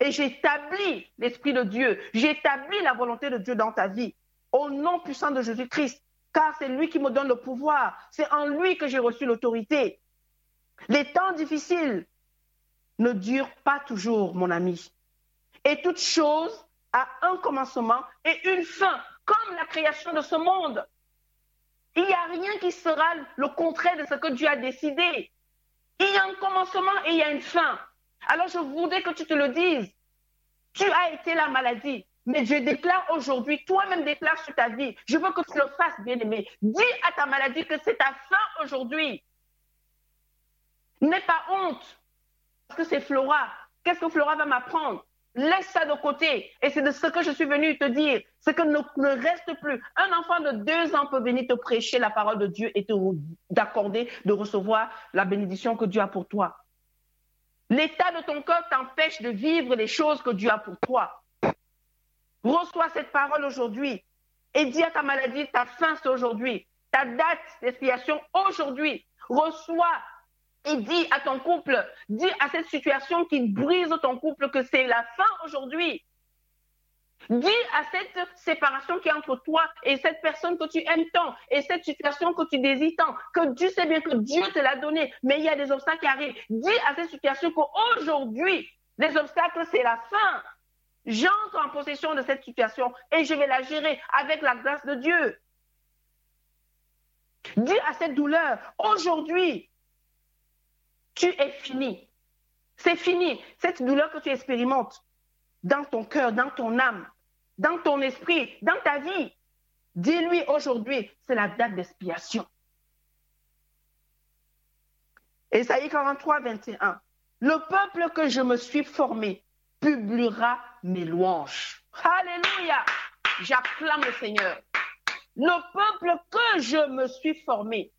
Et j'établis l'esprit de Dieu. J'établis la volonté de Dieu dans ta vie. Au nom puissant de Jésus-Christ. Car c'est lui qui me donne le pouvoir. C'est en lui que j'ai reçu l'autorité. Les temps difficiles ne durent pas toujours, mon ami. Et toute chose a un commencement et une fin, comme la création de ce monde. Il n'y a rien qui sera le contraire de ce que Dieu a décidé. Il y a un commencement et il y a une fin. Alors je voudrais que tu te le dises. Tu as été la maladie, mais je déclare aujourd'hui, toi-même déclare sur ta vie, je veux que tu le fasses, bien-aimé. Dis à ta maladie que c'est ta fin aujourd'hui. N'aie pas honte, parce que c'est Flora. Qu'est-ce que Flora va m'apprendre? Laisse ça de côté. Et c'est de ce que je suis venu te dire. Ce que ne, ne, reste plus. Un enfant de deux ans peut venir te prêcher la parole de Dieu et te d'accorder, de recevoir la bénédiction que Dieu a pour toi. L'état de ton cœur t'empêche de vivre les choses que Dieu a pour toi. Reçois cette parole aujourd'hui et dis à ta maladie, ta fin c'est aujourd'hui. Ta date d'expiation aujourd'hui. Reçois et dis à ton couple, dis à cette situation qui brise ton couple que c'est la fin aujourd'hui. Dis à cette séparation qui est entre toi et cette personne que tu aimes tant et cette situation que tu désires tant, que tu sais bien que Dieu te l'a donné, mais il y a des obstacles qui arrivent. Dis à cette situation qu'aujourd'hui, les obstacles, c'est la fin. J'entre en possession de cette situation et je vais la gérer avec la grâce de Dieu. Dis à cette douleur, aujourd'hui, tu es fini. C'est fini. Cette douleur que tu expérimentes dans ton cœur, dans ton âme, dans ton esprit, dans ta vie, dis-lui aujourd'hui, c'est la date d'expiation. Ésaïe 43, 21. Le peuple que je me suis formé publiera mes louanges. Alléluia. J'acclame le Seigneur. Le peuple que je me suis formé.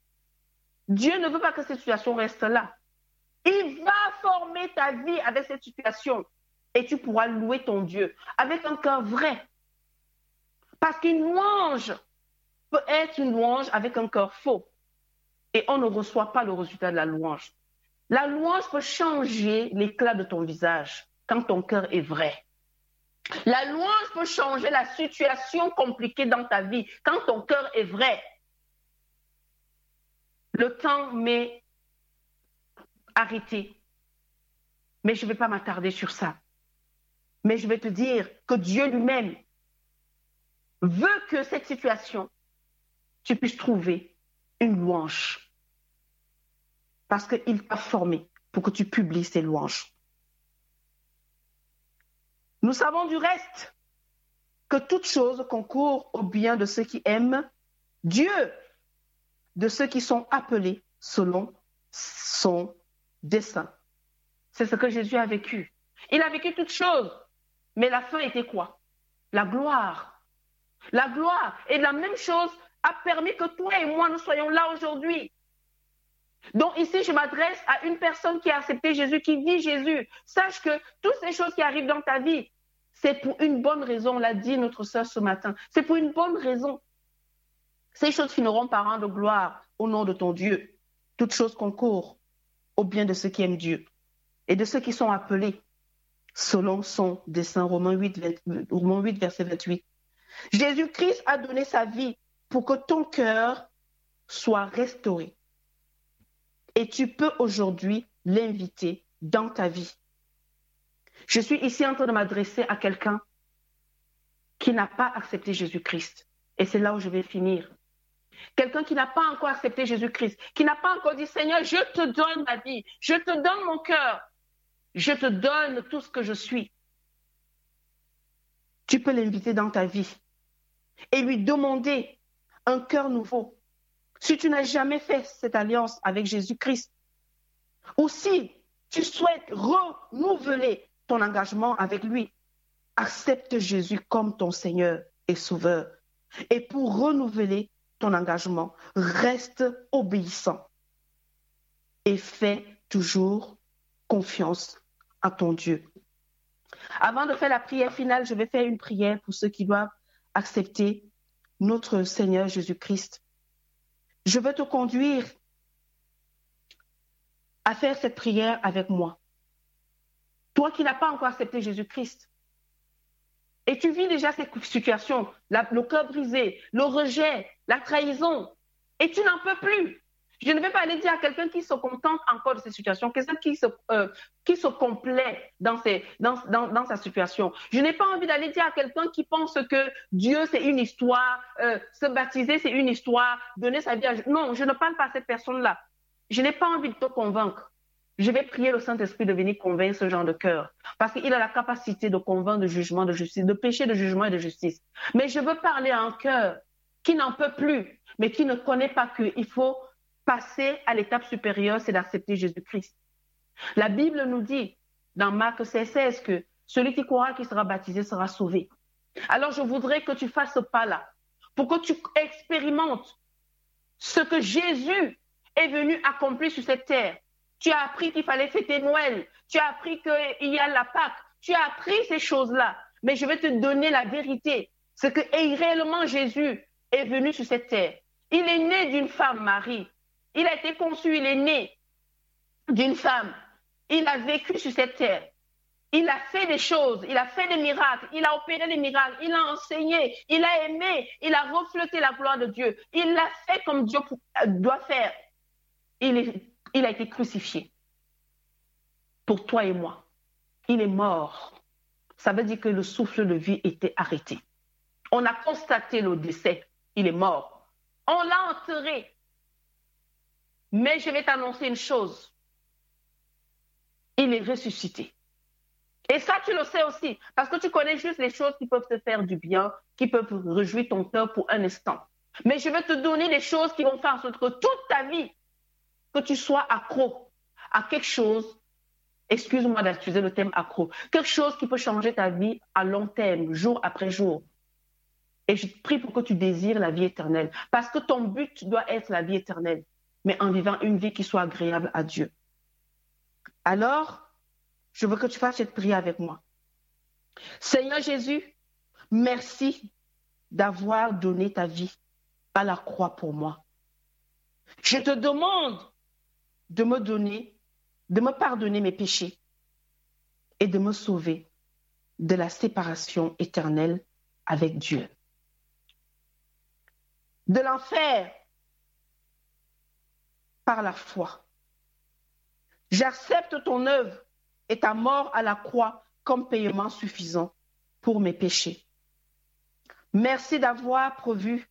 Dieu ne veut pas que cette situation reste là. Il va former ta vie avec cette situation et tu pourras louer ton Dieu avec un cœur vrai. Parce qu'une louange peut être une louange avec un cœur faux et on ne reçoit pas le résultat de la louange. La louange peut changer l'éclat de ton visage quand ton cœur est vrai. La louange peut changer la situation compliquée dans ta vie quand ton cœur est vrai. Le temps m'est arrêter. Mais je ne vais pas m'attarder sur ça. Mais je vais te dire que Dieu lui-même veut que cette situation, tu puisses trouver une louange. Parce qu'il t'a formé pour que tu publies ces louanges. Nous savons du reste que toute chose concourt au bien de ceux qui aiment Dieu, de ceux qui sont appelés selon son dessein. C'est ce que Jésus a vécu. Il a vécu toutes choses. Mais la fin était quoi? La gloire. La gloire. Et la même chose a permis que toi et moi, nous soyons là aujourd'hui. Donc ici, je m'adresse à une personne qui a accepté Jésus, qui vit Jésus. Sache que toutes ces choses qui arrivent dans ta vie, c'est pour une bonne raison, l'a dit notre sœur ce matin. C'est pour une bonne raison. Ces choses finiront par rendre gloire au nom de ton Dieu. Toutes choses concourent au bien de ceux qui aiment Dieu et de ceux qui sont appelés selon son dessein. Romains 8, 8 verset 28. Jésus-Christ a donné sa vie pour que ton cœur soit restauré. Et tu peux aujourd'hui l'inviter dans ta vie. Je suis ici en train de m'adresser à quelqu'un qui n'a pas accepté Jésus-Christ. Et c'est là où je vais finir. Quelqu'un qui n'a pas encore accepté Jésus-Christ, qui n'a pas encore dit Seigneur, je te donne ma vie, je te donne mon cœur, je te donne tout ce que je suis. Tu peux l'inviter dans ta vie et lui demander un cœur nouveau. Si tu n'as jamais fait cette alliance avec Jésus-Christ, ou si tu souhaites renouveler ton engagement avec lui, accepte Jésus comme ton Seigneur et Sauveur. Et pour renouveler ton engagement, reste obéissant et fais toujours confiance à ton Dieu. Avant de faire la prière finale, je vais faire une prière pour ceux qui doivent accepter notre Seigneur Jésus-Christ. Je veux te conduire à faire cette prière avec moi. Toi qui n'as pas encore accepté Jésus-Christ, et tu vis déjà cette situation, le cœur brisé, le rejet, la trahison, et tu n'en peux plus. Je ne vais pas aller dire à quelqu'un qui se contente encore de cette situation, quelqu'un qui se, euh, qui se complaît dans, ses, dans, dans, dans, sa situation. Je n'ai pas envie d'aller dire à quelqu'un qui pense que Dieu, c'est une histoire, euh, se baptiser, c'est une histoire, donner sa vie à... Non, je ne parle pas à cette personne-là. Je n'ai pas envie de te convaincre. Je vais prier le Saint-Esprit de venir convaincre ce genre de cœur. Parce qu'il a la capacité de convaincre de jugement, de justice, de péché, de jugement et de justice. Mais je veux parler à un cœur qui n'en peut plus, mais qui ne connaît pas qu'il faut passer à l'étape supérieure, c'est d'accepter Jésus-Christ. La Bible nous dit dans Marc 16 que celui qui croira qui sera baptisé sera sauvé. Alors je voudrais que tu fasses ce pas-là pour que tu expérimentes ce que Jésus est venu accomplir sur cette terre. Tu as appris qu'il fallait fêter Noël. Tu as appris qu'il y a la Pâque. Tu as appris ces choses-là. Mais je vais te donner la vérité. Ce que réellement Jésus est venu sur cette terre. Il est né d'une femme, Marie. Il a été conçu, il est né d'une femme. Il a vécu sur cette terre. Il a fait des choses, il a fait des miracles, il a opéré des miracles, il a enseigné, il a aimé, il a reflété la gloire de Dieu. Il l'a fait comme Dieu doit faire. Il, il a été crucifié pour toi et moi. Il est mort. Ça veut dire que le souffle de vie était arrêté. On a constaté le décès. Il est mort. On l'a enterré. Mais je vais t'annoncer une chose. Il est ressuscité. Et ça, tu le sais aussi, parce que tu connais juste les choses qui peuvent te faire du bien, qui peuvent réjouir ton cœur pour un instant. Mais je vais te donner des choses qui vont faire en sorte que toute ta vie, que tu sois accro à quelque chose, excuse-moi d'utiliser le thème accro, quelque chose qui peut changer ta vie à long terme, jour après jour. Et je prie pour que tu désires la vie éternelle, parce que ton but doit être la vie éternelle mais en vivant une vie qui soit agréable à Dieu. Alors, je veux que tu fasses cette prière avec moi. Seigneur Jésus, merci d'avoir donné ta vie à la croix pour moi. Je te demande de me donner, de me pardonner mes péchés et de me sauver de la séparation éternelle avec Dieu. De l'enfer par la foi. J'accepte ton œuvre et ta mort à la croix comme paiement suffisant pour mes péchés. Merci d'avoir prévu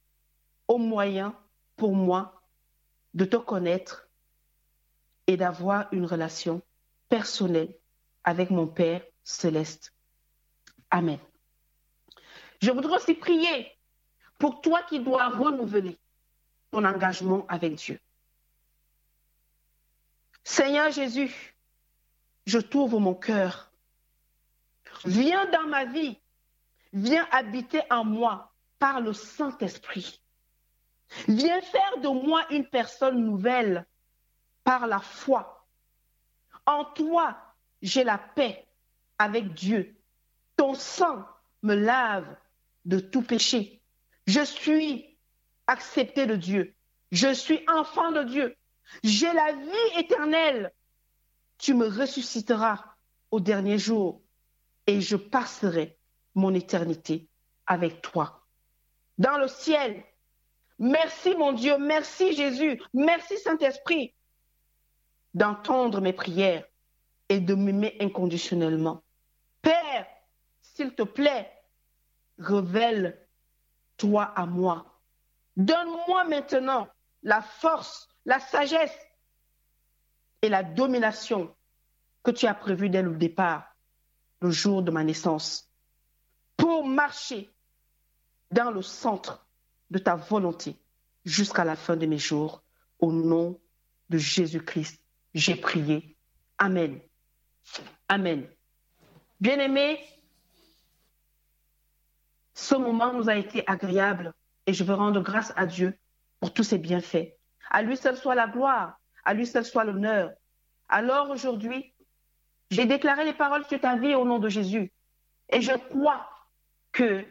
au moyen pour moi de te connaître et d'avoir une relation personnelle avec mon Père céleste. Amen. Je voudrais aussi prier pour toi qui dois renouveler ton engagement avec Dieu. Seigneur Jésus, je t'ouvre mon cœur. Viens dans ma vie. Viens habiter en moi par le Saint-Esprit. Viens faire de moi une personne nouvelle par la foi. En toi, j'ai la paix avec Dieu. Ton sang me lave de tout péché. Je suis accepté de Dieu. Je suis enfant de Dieu. J'ai la vie éternelle. Tu me ressusciteras au dernier jour et je passerai mon éternité avec toi. Dans le ciel, merci mon Dieu, merci Jésus, merci Saint-Esprit d'entendre mes prières et de m'aimer inconditionnellement. Père, s'il te plaît, révèle-toi à moi Donne-moi maintenant la force, la sagesse et la domination que tu as prévues dès le départ, le jour de ma naissance, pour marcher dans le centre de ta volonté jusqu'à la fin de mes jours. Au nom de Jésus-Christ, j'ai prié. Amen. Amen. Bien-aimés, ce moment nous a été agréable et je veux rendre grâce à Dieu pour tous ses bienfaits. À lui seul soit la gloire, à lui seul soit l'honneur. Alors aujourd'hui, j'ai déclaré les paroles sur ta vie au nom de Jésus et je crois que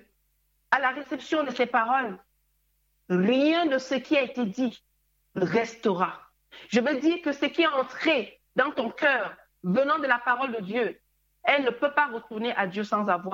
à la réception de ces paroles, rien de ce qui a été dit restera. Je veux dire que ce qui est entré dans ton cœur venant de la parole de Dieu, elle ne peut pas retourner à Dieu sans avoir